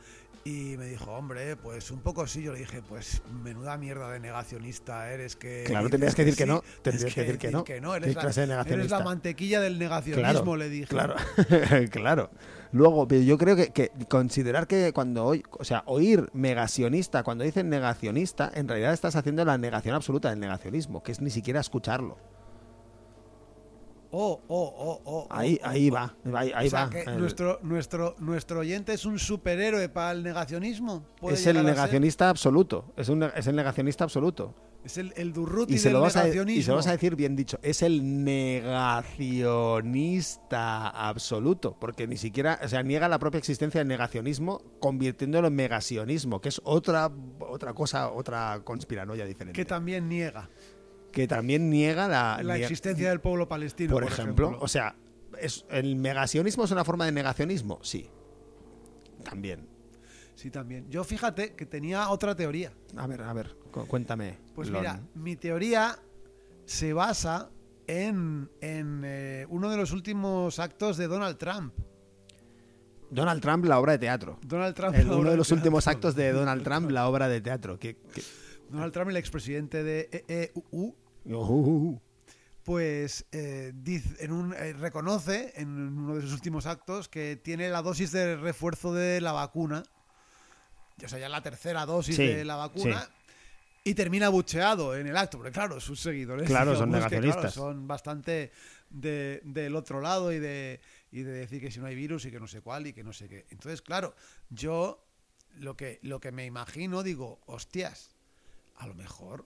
Y me dijo, hombre, pues un poco sí. Yo le dije, pues menuda mierda de negacionista eres que. Claro, tendrías que decir que sí, no, tendrías que decir que no. Eres, ¿Qué la, clase de eres negacionista? la mantequilla del negacionismo, le dije. Claro, [LAUGHS] claro. Luego, pero yo creo que, que considerar que cuando oy, o sea, oír megacionista, cuando dicen negacionista, en realidad estás haciendo la negación absoluta del negacionismo, que es ni siquiera escucharlo. Oh, oh, oh, oh. Ahí, oh, ahí oh. va, ahí, ahí o sea, va. que El- nuestro, nuestro, nuestro oyente es un superhéroe para el negacionismo. ¿Puede es el negacionista absoluto. Es, un, es el negacionista absoluto. Es el, el Durruti Y se, del lo vas a, negacionismo. y se lo vas a decir bien dicho, es el negacionista absoluto, porque ni siquiera, o sea, niega la propia existencia del negacionismo, convirtiéndolo en negacionismo, que es otra, otra cosa, otra conspiranoia diferente. que también niega que también niega la, la niega- existencia del pueblo palestino. por, ejemplo. O sea, es, ¿el negacionismo es una forma de negacionismo? Sí. También. Sí, también. Yo fíjate que tenía otra teoría. A ver, a ver, cu- cuéntame. Pues Lon. mira, mi teoría se basa en, en, eh, uno de los últimos actos de Donald Trump. Donald Trump, la obra de teatro. Donald Trump, El- uno de los últimos actos de Donald Trump, la obra de teatro. Que- Donald Trump, el expresidente de EEU, Uh, pues eh, dice, en un, eh, reconoce en uno de sus últimos actos que tiene la dosis de refuerzo de la vacuna, o sea, ya la tercera dosis Sí, de la vacuna, y termina bucheado en el acto, porque claro, sus seguidores Claro, son que, negacionistas. son bastante de- del otro lado y de, y de decir que si no hay virus y que no sé cuál y que no sé qué. Entonces, claro, yo lo que, lo que me imagino, digo, hostias, a lo mejor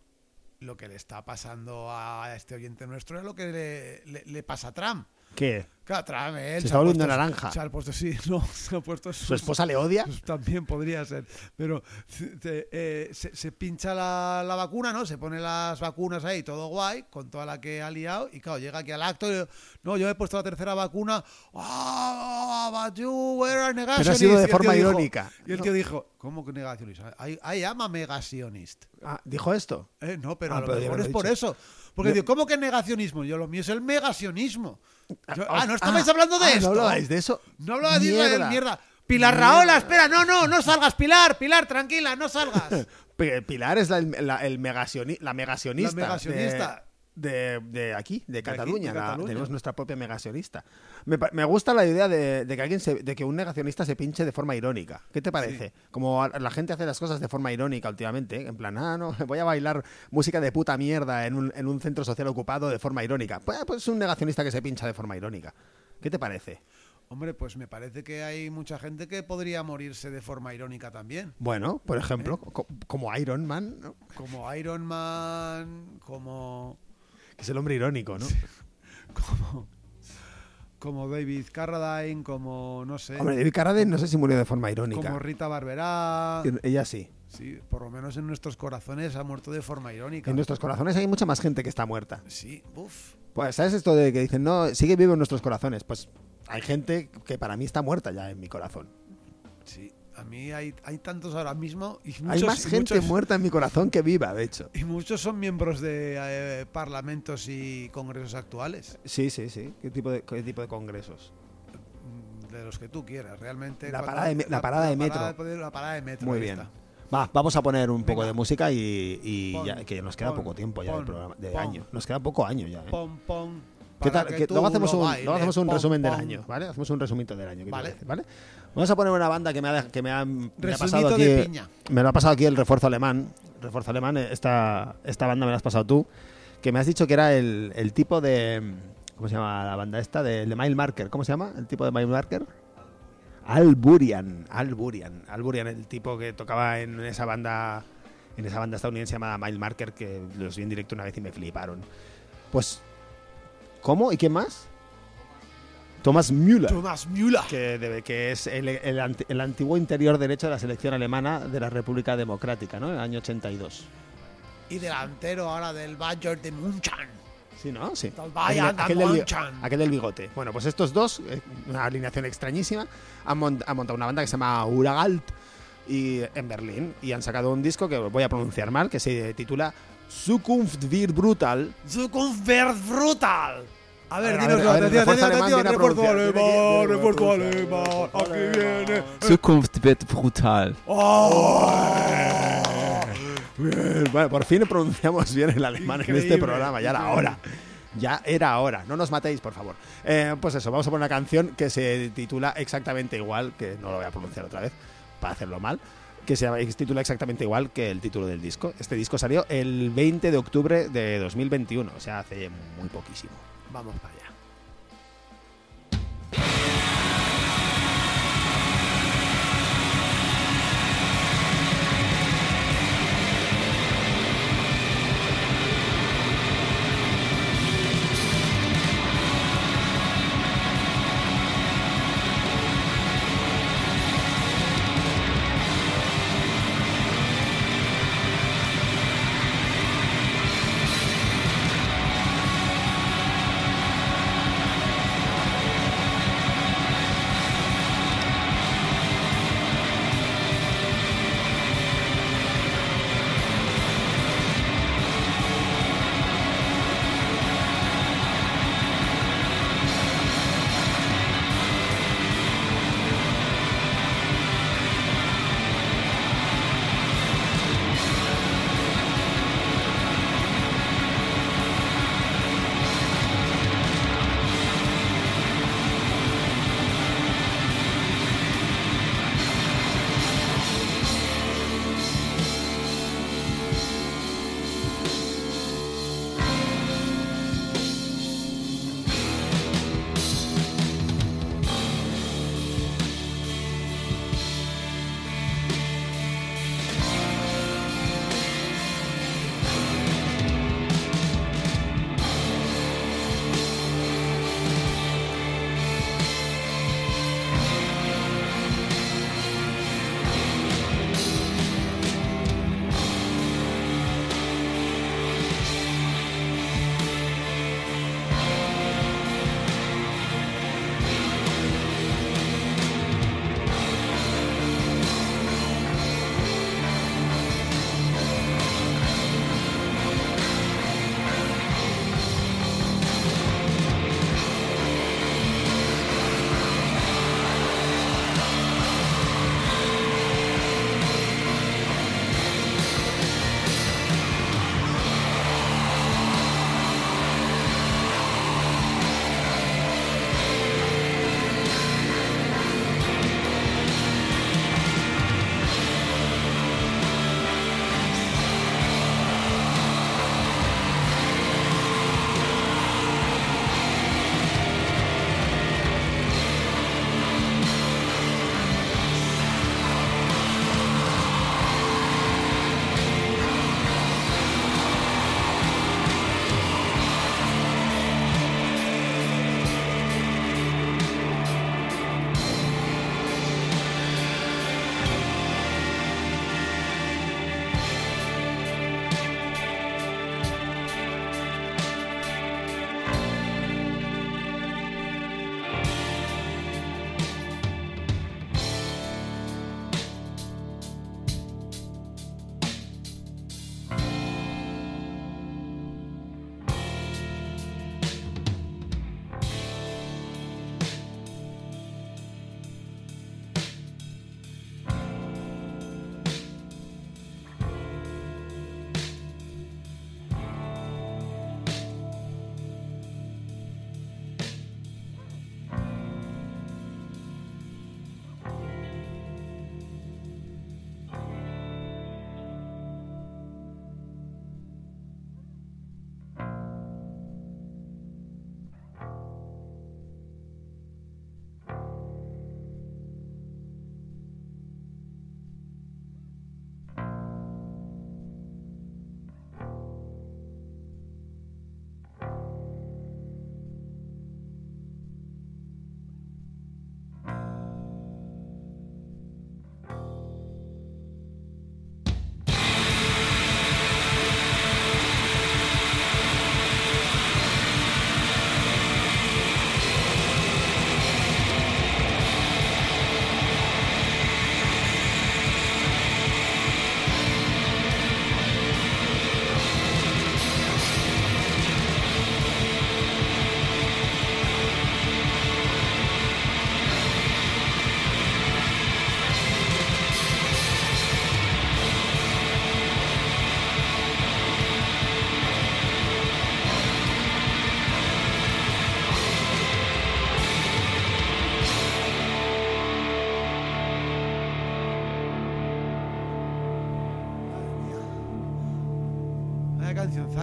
lo que le está pasando a este oyente nuestro es lo que le, le- le pasa a Trump. ¿Qué? Claro, Trump, él Se se está volviendo naranja. Se ha puesto, sí, [LAUGHS] no, se ha puesto ¿Su esposa le odia? pues también podría ser. Pero se, eh, se- se pincha la, la vacuna, ¿no? Se pone las vacunas ahí, todo guay, con toda la que ha liado. Y claro, llega aquí al acto y no, yo he puesto la tercera vacuna. ¡Ah, but you were a Pero ha negationist". sido de forma dijo- irónica. Y el No. tío dijo, ¿cómo que negacionista? I, I am a negacionist. Ah, ¿Dijo esto? Eh, no, pero Ah, a lo pero mejor lo es por eso. Porque Yo- digo, ¿cómo que negacionismo? Yo lo mío es el megacionismo. Yo- Ah, ah, ¿no estabais ah, hablando de ah, esto? ¿No hablabais de eso? No hablaba de Israel, Mierda. mierda. Pilar Raola, espera, no, no, no salgas, Pilar, Pilar, tranquila, no salgas. [LAUGHS] Pilar es la, la- el megacioni- la megacionista. La megacionista. De, de- de aquí, de aquí, Cataluña. la- tenemos nuestra propia megacionista. Me, me gusta la idea de, de que alguien se- de que un negacionista se pinche de forma irónica. ¿Qué te parece? Como a- la gente hace las cosas de forma irónica últimamente. ¿eh? En plan, ah, no, [LAUGHS] voy a bailar música de puta mierda en un, en un centro social ocupado de forma irónica. Pues, pues es un negacionista que se pincha de forma irónica. ¿Qué te parece? Hombre, pues me parece que hay mucha gente que podría morirse de forma irónica también. Bueno, por ejemplo, ¿Eh? co- como Iron Man, ¿no? Como Iron Man, como, es el hombre irónico, ¿no? [LAUGHS] como, como David Carradine, como, no sé, Hombre, David Carradine no sé si murió de forma irónica. como Rita Barberá. Ella sí. Sí, por lo menos en nuestros corazones ha muerto de forma irónica. En nuestros corazones hay mucha más gente que está muerta. Sí, uff. Pues, ¿sabes esto de que dicen, no, sigue vivo en nuestros corazones? Pues hay gente que para mí está muerta ya en mi corazón. Sí, a mí hay, hay tantos ahora mismo y hay muchos, más y gente muchos- muerta en mi corazón que viva, de hecho. Y muchos son miembros de eh, parlamentos y congresos actuales, Sí, sí, sí. ¿Qué tipo de, qué tipo de congresos? mm, de los que tú quieras, realmente. La parada de me- la parada de metro. poder- la parada de metro. Muy bien. está. Va, vamos a poner un poco Venga. de música y, y Pon, ya, que nos queda pon, poco tiempo ya pon, del programa, de pon. año. Nos queda poco año ya. ¿eh? Pom, pom, ¿Qué tal? que luego hacemos lo un, luego hacemos un resumen del año, ¿vale? Hacemos un resumito del año, ¿qué te Vale. parece? ¿vale? Vamos a poner una banda que me ha, que me ha, me ha Resumito pasado aquí. de piña. Me lo ha pasado aquí el refuerzo alemán. Refuerzo alemán, esta, esta banda me la has pasado tú. Que me has dicho que era el, el tipo de. ¿Cómo se llama la banda esta? De, de Mile Marker. ¿Cómo se llama? ¿El tipo de Mile Marker? Alburian. Alburian. Alburian, el tipo que tocaba en esa banda. En esa banda estadounidense llamada Mile Marker, que los vi en directo una vez y me fliparon. Pues. ¿Cómo? ¿Y quién más? Thomas Müller Thomas Müller. que, es el, el anti- el antiguo interior derecho de la selección alemana de la República Democrática, ¿no? En el año 82. Y delantero ahora del Bayern de München. Sí, ¿no? Sí. Del Bayern aquel, de del, aquel bigote. Bueno, pues estos dos, eh, una alineación extrañísima, han montado una banda que se llama Uragalt y, en Berlín y han sacado un disco que voy a pronunciar mal, que se titula Zukunft wird brutal. Zukunft wird brutal. A ver, dinos, a ver, el atención, atención, refuerzo alemán, refuerzo alemán, aquí viene. Zukunft wird brutal. ¡Oh! Bien, Bueno, por fin pronunciamos bien el alemán en este Increíble, programa, ya era increíble. hora. Ya era hora, no nos matéis, por favor. Eh, pues eso, vamos a poner una canción que se titula exactamente igual, que no lo voy a pronunciar otra vez, para hacerlo mal, que se titula exactamente igual que el título del disco. Este disco salió el 20 de octubre de 2021, o sea, hace muy poquísimo. Vamos para allá.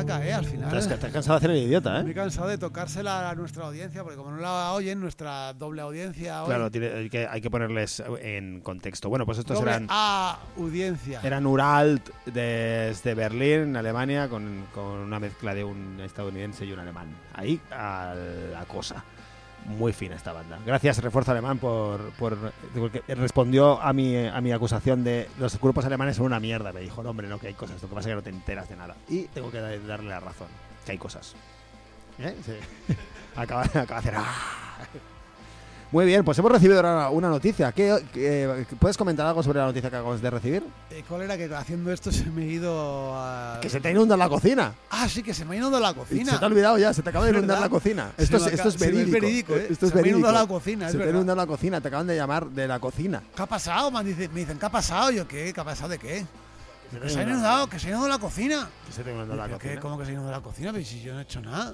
Zaca, ¿eh? Al final. Te has, te has cansado de hacer el idiota, Me he ¿eh? cansado de tocársela a nuestra audiencia, porque como no la oyen, nuestra doble audiencia hoy. Claro, tiene- hay, que, hay que ponerles en contexto. Bueno, pues estos doble eran, A audiencia. eran Uralt desde Berlín, Alemania, con, con una mezcla de un estadounidense y un alemán. Ahí a la cosa. Muy fina esta banda. Gracias, Refuerzo Alemán, por, por porque respondió a mi, a mi acusación de los grupos alemanes son una mierda. Me dijo, no, hombre, no, que hay cosas. Lo que pasa es que no te enteras de nada. Y tengo que da- darle la razón, que hay cosas. ¿Eh? Sí. [LAUGHS] acaba, acaba de hacer... "Ah". Muy bien, pues hemos recibido ahora una noticia. ¿Qué, ¿Puedes comentar algo sobre la noticia que acabas de recibir? Eh, ¿Cuál era que haciendo esto se me ha ido a... Que se te inunda la cocina. Ah, sí, que se me ha inundado la cocina. Se te ha olvidado ya, se te acaba de inundar verdad. la cocina. Esto es, esto es verídico. verídico, ¿eh? Esto es Se me ha verídico. inundado la cocina, es Se te ha verdad. inundado la cocina, te acaban de llamar de la cocina. ¿Qué ha pasado? Me dicen, me dicen, ¿qué ha pasado? Yo, ¿qué? ¿Qué ha pasado de qué? Que se ha inunda- inundado, que se ha inundado la cocina. que se te ha inundado la cocina. ¿Cómo que se ha inundado la cocina? Pero si yo no he hecho nada.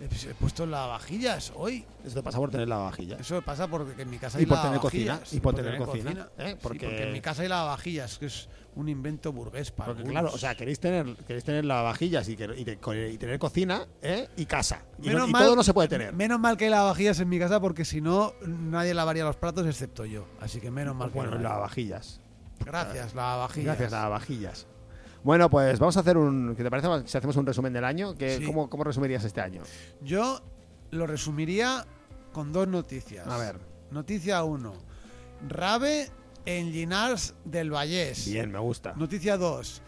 He, pues, puesto lavavajillas hoy. Eso te pasa por tener lavavajillas. Eso pasa porque en mi casa Y hay por tener lavavajillas. cocina, y por tener cocina, ¿eh? Sí, Porque- en mi casa hay lavavajillas, que es un invento burgués para Porque claro, o sea, queréis tener, queréis tener lavavajillas y, que- y te- y tener cocina ¿eh? y casa. Y, no- Menos y mal- todo no se puede tener. Menos mal que hay lavavajillas en mi casa porque si no, nadie lavaría los platos excepto yo. Así que menos mal que bueno, no hay. lavavajillas. Gracias, lavavajillas. Gracias, lavavajillas. Bueno, pues vamos a hacer un. ¿Qué te parece si hacemos un resumen del año? ¿Qué- Sí. ¿cómo, ¿Cómo resumirías este año? Yo lo resumiría con dos noticias. A ver. Noticia 1. Rave en Llinars del Vallés. Bien, me gusta. Noticia 2.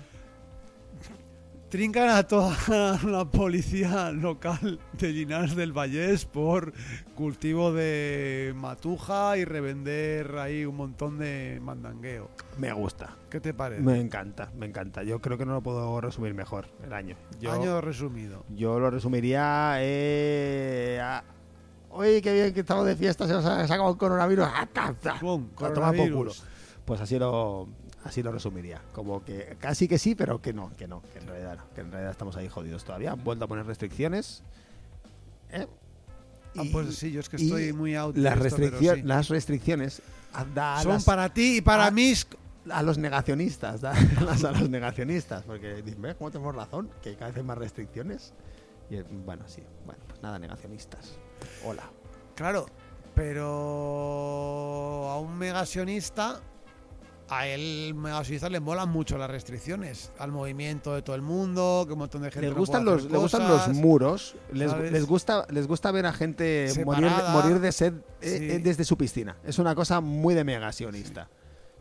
Trincan a toda [LAUGHS] la policía local de Llinars del Vallés por cultivo de matuja y revender ahí un montón de mandangueo. Me gusta. ¿Qué te parece? Me encanta, me encanta. Yo creo que no lo puedo resumir mejor el año. Yo, Año resumido. yo lo resumiría. Eh, a- Oye, qué bien que estamos de fiesta, se nos ha sacado el coronavirus. ¡Ah, A tomar por culo. coronavirus. Pues así lo, así lo resumiría. Como que casi que sí, pero que no, que no, que en realidad no, que en realidad estamos ahí jodidos todavía. Han vuelto a poner restricciones. ¿eh? Ah, Y- pues sí, yo es que estoy muy out. las, esto, restricciones sí. las restricciones a- da a Son las- para ti y para Ah. mí. a los negacionistas, da [LAUGHS] las a los negacionistas, porque ¿ves cómo tenemos razón? Que cada vez hay más restricciones. Y eh, bueno, sí, bueno, pues nada, negacionistas. Hola. Claro, pero a un megasionista, a él megasionista le molan mucho las restricciones al movimiento de todo el mundo, que un montón de gente Les gustan, los, les gustan los cosas. muros, les, les gusta, les gusta ver a gente morir, morir de sed eh, Sí. eh, desde su piscina. Es una cosa muy de megasionista.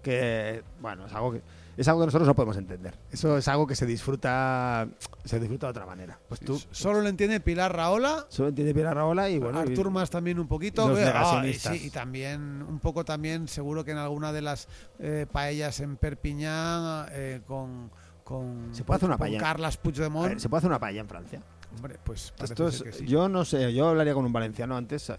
Que, bueno, es algo que, es algo que nosotros no podemos entender. Eso es algo que se disfruta se disfruta de otra manera. Pues tú Solo lo entiende Pilar Raola. solo entiendes Pilar Raola y bueno. Artur Mas también un poquito. los ah, y, sí, y también, un poco también, seguro que en alguna de las eh, paellas en Perpiñán eh, con, con, Se puede hacer una paella. Carlas Puigdemont. ver, ¿Se puede hacer una paella en Francia? Hombre, pues Esto es- ser que sí. Yo no sé, yo hablaría con un valenciano antes, o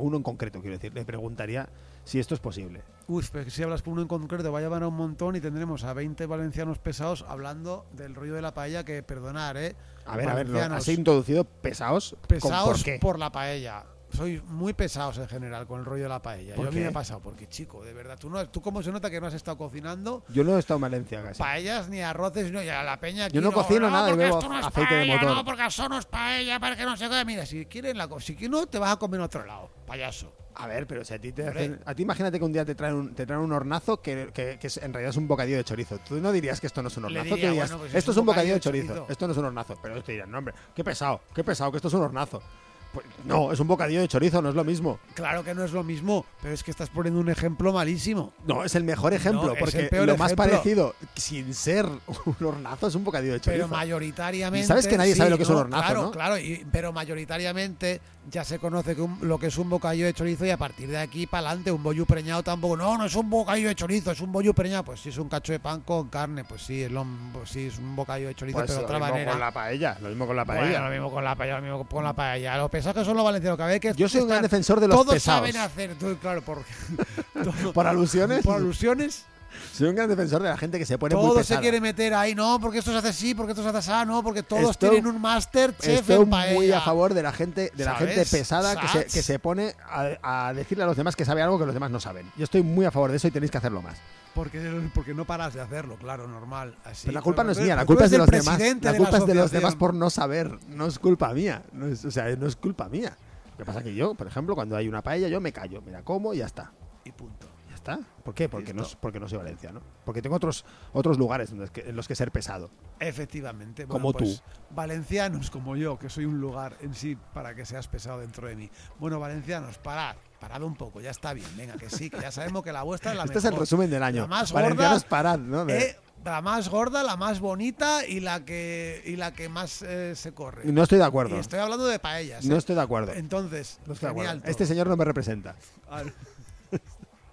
uno en concreto, quiero decir, le preguntaría si esto es posible. Uy, pero que si hablas con uno en concreto va a llevar a un montón y tendremos a 20 valencianos pesados hablando del rollo de la paella que, perdonar, ¿eh? A ver, a ver, has introducido pesados. ¿con pesados ¿Por qué? la paella. Soy muy pesados en general con el rollo de la paella. ¿Por Yo a mí qué? me ha pasado, porque chico, de verdad, tú, no, tú cómo se nota que no has estado cocinando Yo no he estado en Valencia casi. paellas ni arroces, no, y a la peña aquí Yo no cocino nada y porque bebo esto no es aceite de paella, motor. No, porque eso no es paella, para que no se quede. Mira, si quieren la si no, te vas a comer en otro lado, payaso. A ver, pero si a ti te hacen- A ti imagínate que un día te traen un, te traen un hornazo que, que- que es- en realidad es un bocadillo de chorizo. Tú no dirías que esto no es un hornazo. diría, dirías, bueno, pues esto es un bocadillo de chorizo. chorizo. Esto no es un hornazo. Pero te dirían, no, hombre, qué pesado, qué pesado, que esto es un hornazo. Pues, no, es un bocadillo de chorizo, no es lo mismo. Claro que no es lo mismo, pero es que estás poniendo un ejemplo malísimo. No, es el mejor ejemplo, No, es porque el peor lo más ejemplo. parecido, sin ser un hornazo, es un bocadillo de chorizo. Pero mayoritariamente. Y sabes que nadie sí, sabe lo que es un hornazo, Claro, ¿no? claro, y- pero mayoritariamente ya se conoce que un- lo que es un bocadillo de chorizo y a partir de aquí para adelante un bollo preñado tampoco. No, no es un bocadillo de chorizo, es un bollo preñado. Pues sí, es un cacho de pan con carne, pues sí, es, lo- pues sí, es un bocadillo de chorizo, Pues pero de otra mismo manera. con la paella, lo mismo con la Bueno, paella. lo mismo con la paella, lo mismo con la paella. Lo pesado que son los valencianos, que a ver que Yo soy un gran defensor de los todos pesados. saben hacer, tú, claro, por, [LAUGHS] [LAUGHS] todo- Por alusiones. por alusiones. Soy un gran defensor de la gente que se pone muy Todo se pesada. quiere meter ahí, no, porque esto se hace así, porque esto se hace así, no, porque todos Estoy- tienen un máster chef Estoy en paella. muy a favor de la gente, de la gente pesada que se, que se pone a, a decirle a los demás que sabe algo que los demás no saben. Yo estoy muy a favor de eso y tenéis que hacerlo más. Porque, porque no paras de hacerlo, claro, normal. Así, Pero la culpa no es mía, la culpa es de los demás. La de culpa es de los demás por no saber. No es culpa mía. No es, o sea, no es culpa mía. Lo que pasa es que yo, por ejemplo, cuando hay una paella, yo me callo, mira, como y ya está. Y punto. Está. ¿Por qué? Porque no, porque no soy valenciano. Porque tengo otros, otros lugares en los, que, en los que ser pesado. Efectivamente. Bueno, Como pues, tú. Valencianos como yo, que soy un lugar en sí para que seas pesado dentro de mí. Bueno, valencianos, parad. Parad un poco, ya está bien. Venga, que sí, que ya sabemos que la vuestra es la [LAUGHS] Este es mejor. el resumen del año. La más Valencianos, gorda, parad, ¿no? De- eh, la más gorda, la más bonita y la que, y la que más eh, se corre. no estoy de acuerdo. Y estoy hablando de paellas. No ¿eh? estoy de acuerdo. Entonces, No estoy de acuerdo. Este señor no me representa.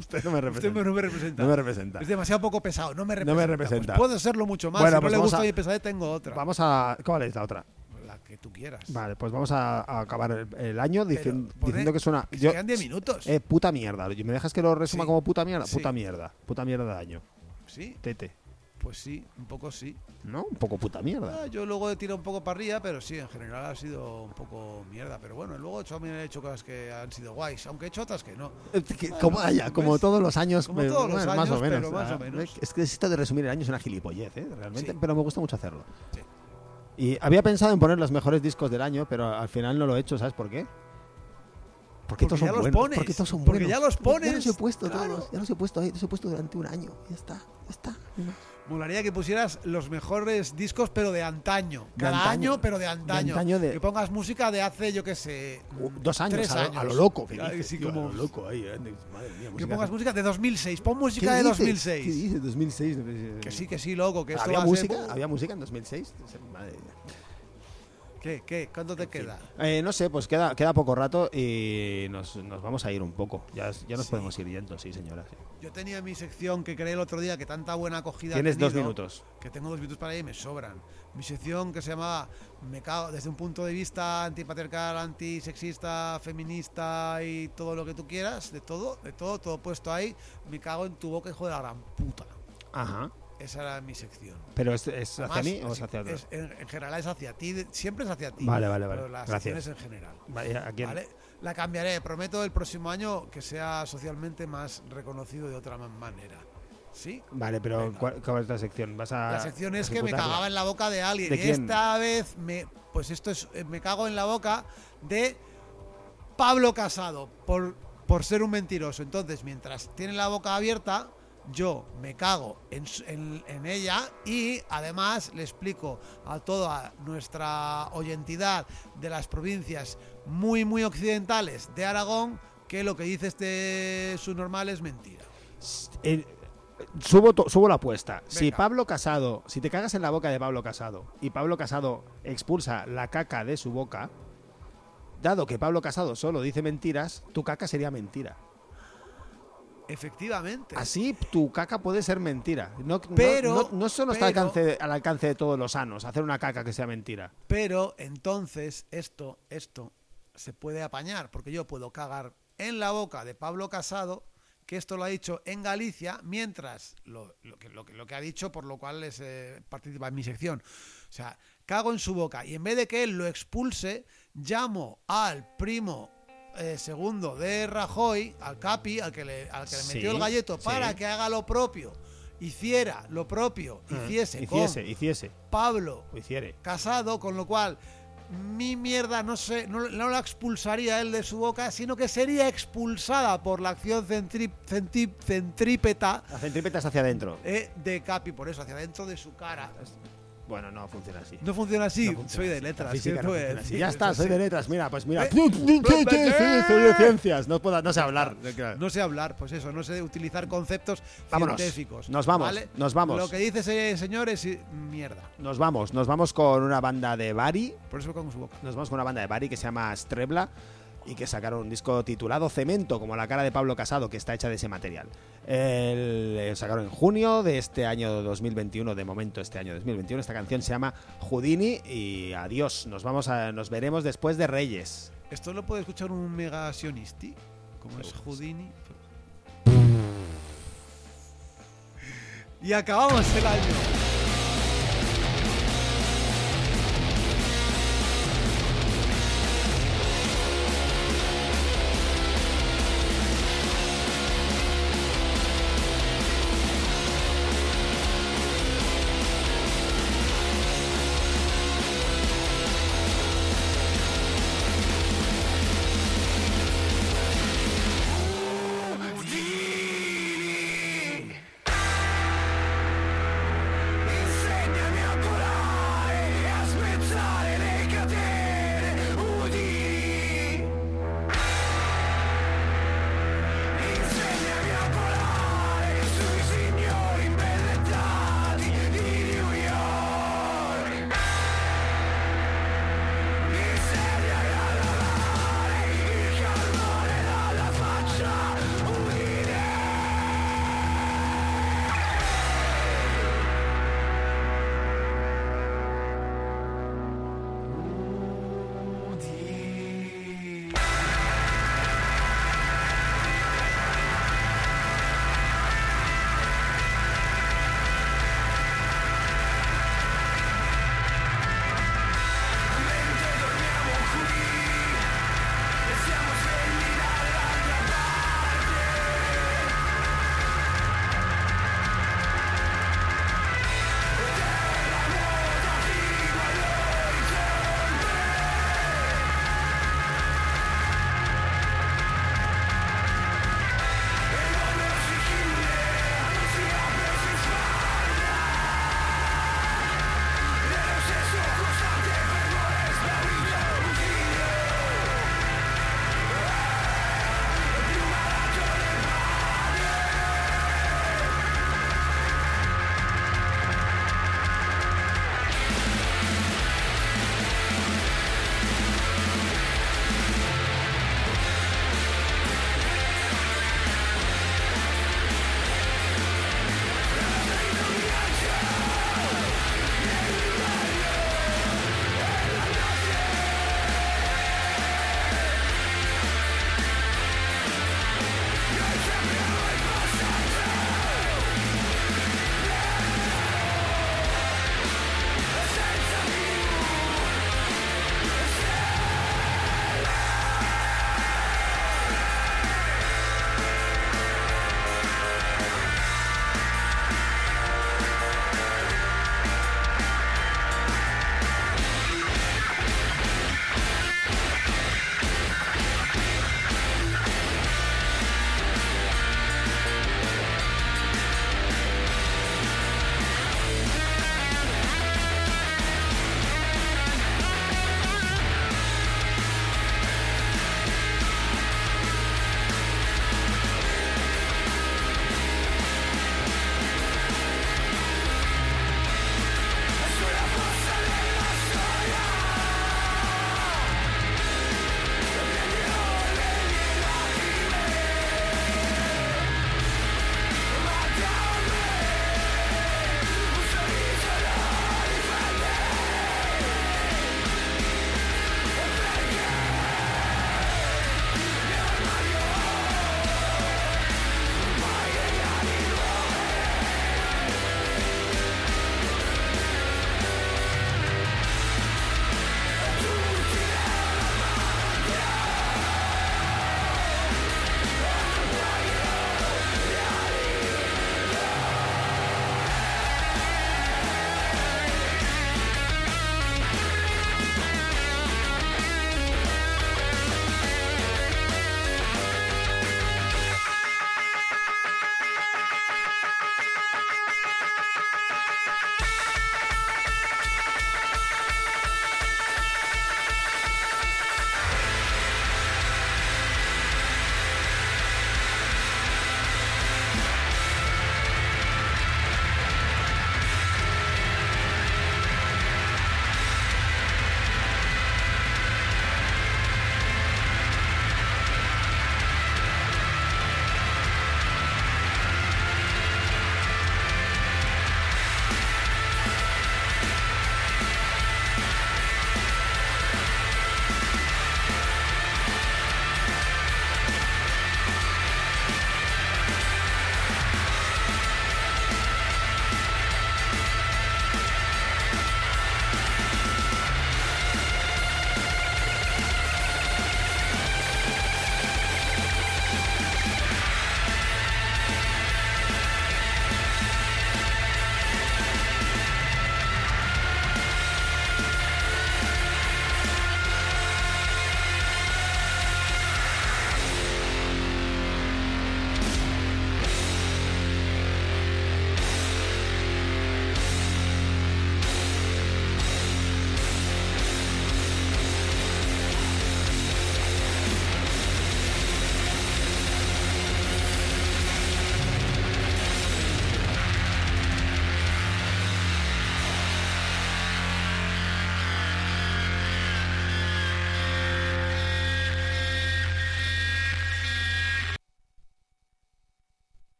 Usted no me Usted representa. no me representa. No me representa. Es demasiado poco pesado. No me No representa. me representa. Pues puede serlo mucho más. Bueno, si pues no le gusta a- pesadez, tengo otra. Vamos a. ¿Cuál es la otra? La que tú quieras. Vale, pues vamos a, a acabar el, el año dicien- diciendo que es una. que yo- sean 10 minutos. eh, puta mierda. ¿Me dejas que lo resuma Sí. como puta mierda? Sí. Puta mierda. Puta mierda de año. Sí, Tete. Pues sí, un poco sí. ¿No? Un poco puta mierda. Ah, yo luego he tirado un poco para arriba, pero sí, en general ha sido un poco mierda. Pero bueno, luego también he hecho cosas que han sido guays, aunque he hecho otras que no. Eh, que- Bueno, como haya, como todos los años, como todos los bueno, más o años, menos. pero más Ah, o menos. Es que esto de resumir el año es una gilipollez, ¿eh? Realmente, Sí. pero me gusta mucho hacerlo. Sí. Y había pensado en poner los mejores discos del año, pero al final no lo he hecho, ¿sabes por qué? Porque, Porque todos ya son los buenos. pones, Porque todos son porque buenos. ya los Ya pones, los he puesto claro. todos. Ya los he puesto ahí. Los he puesto durante un año. Ya está. Ya está. no. Molaría que pusieras los mejores discos, pero de antaño. De Cada antaño. año, pero de antaño. antaño de- Que pongas música de hace, yo qué sé. Uh, Dos años, tres a, años. a lo loco. sí, como- a lo loco ahí. eh, Madre mía, Que música pongas música de 2006. Pon ¿Qué música de dices? 2006. ¿Qué dices? 2006. Que sí, que sí, loco. Que ¿Había va a ser- música? ¿Había música en 2006? Madre mía. ¿Qué? ¿Qué? ¿Cuánto te queda? Eh, no sé, pues queda, queda poco rato y nos, nos vamos a ir un poco. Ya, ya nos Sí. podemos ir yendo, sí, señora. sí. Yo tenía mi sección que creé el otro día, que tanta buena acogida ha Tienes dos minutos. Que tengo dos minutos para ahí y me sobran. Mi sección que se llamaba Me cago desde un punto de vista antipatriarcal, antisexista, feminista y todo lo que tú quieras, de todo, de todo, todo puesto ahí. Me cago en tu boca, hijo de la gran puta. Ajá. Esa era mi sección. ¿Pero es, es hacia mí o es hacia otro? es- en, en general es hacia ti, siempre es hacia ti. Vale, vale, vale. Pero la Gracias. sección es en general. Vale, ¿a quién? ¿vale? La cambiaré, prometo el próximo año que sea socialmente más reconocido de otra ma- manera. ¿Sí? Vale, pero. ¿cuál, cuál es la sección? ¿Vas a La sección es que me cagaba en la boca de alguien. ¿De y esta vez me. Pues esto es. eh, Me cago en la boca de Pablo Casado. Por, por ser un mentiroso. Entonces, mientras tiene la boca abierta. Yo me cago en, en- en ella y además le explico a toda nuestra oyentidad de las provincias muy, muy occidentales de Aragón que lo que dice este subnormal es mentira. Eh, subo, to- subo la apuesta. Si. Pablo Casado, si te cagas en la boca de Pablo Casado y Pablo Casado expulsa la caca de su boca, dado que Pablo Casado solo dice mentiras, tu caca sería mentira. Efectivamente. Así tu caca puede ser mentira. No, Pero- no, no solo está al alcance, al alcance de todos los sanos hacer una caca que sea mentira. Pero entonces esto, esto se puede apañar, porque yo puedo cagar en la boca de Pablo Casado, que esto lo ha dicho en Galicia, mientras lo, lo que, lo, que, lo que ha dicho, por lo cual es, eh, participa en mi sección. O sea, cago en su boca y en vez de que él lo expulse, llamo al primo eh, segundo de Rajoy, al Capi, al que le, al que le Sí, metió el galleto, sí. para que haga lo propio, hiciera lo propio, hiciese con Hiciese, hiciese, Pablo hiciere. casado, con lo cual mi mierda no, se, no, no la expulsaría él de su boca, sino que sería expulsada por la acción centri- centri- centrípeta La centrípeta es hacia adentro. eh, de Capi, por eso, hacia dentro de su cara. Bueno, no funciona así. No funciona así, No funciona soy de letras. ¿qué no así. Ya está, soy sí. de letras. Mira, pues mira. Eh, Sí, sí, soy de ciencias. No, puedo, no sé hablar. No sé hablar, pues eso, no sé utilizar conceptos Vámonos. científicos. Nos vamos, ¿vale? nos vamos. Lo que dice ese señor es eh, mierda. Nos vamos, nos vamos con una banda de Bari. Por eso con su boca. Nos vamos con una banda de Bari que se llama Strebla y que sacaron un disco titulado Cemento, como la cara de Pablo Casado, que está hecha de ese material. El, eh, sacaron en junio de este año 2021, de momento este año 2021. Esta canción se llama Houdini y adiós. Nos vamos a, nos veremos después de Reyes. Esto lo puede escuchar un mega sionisti, como es Seguro que sí. Houdini. Y acabamos el año.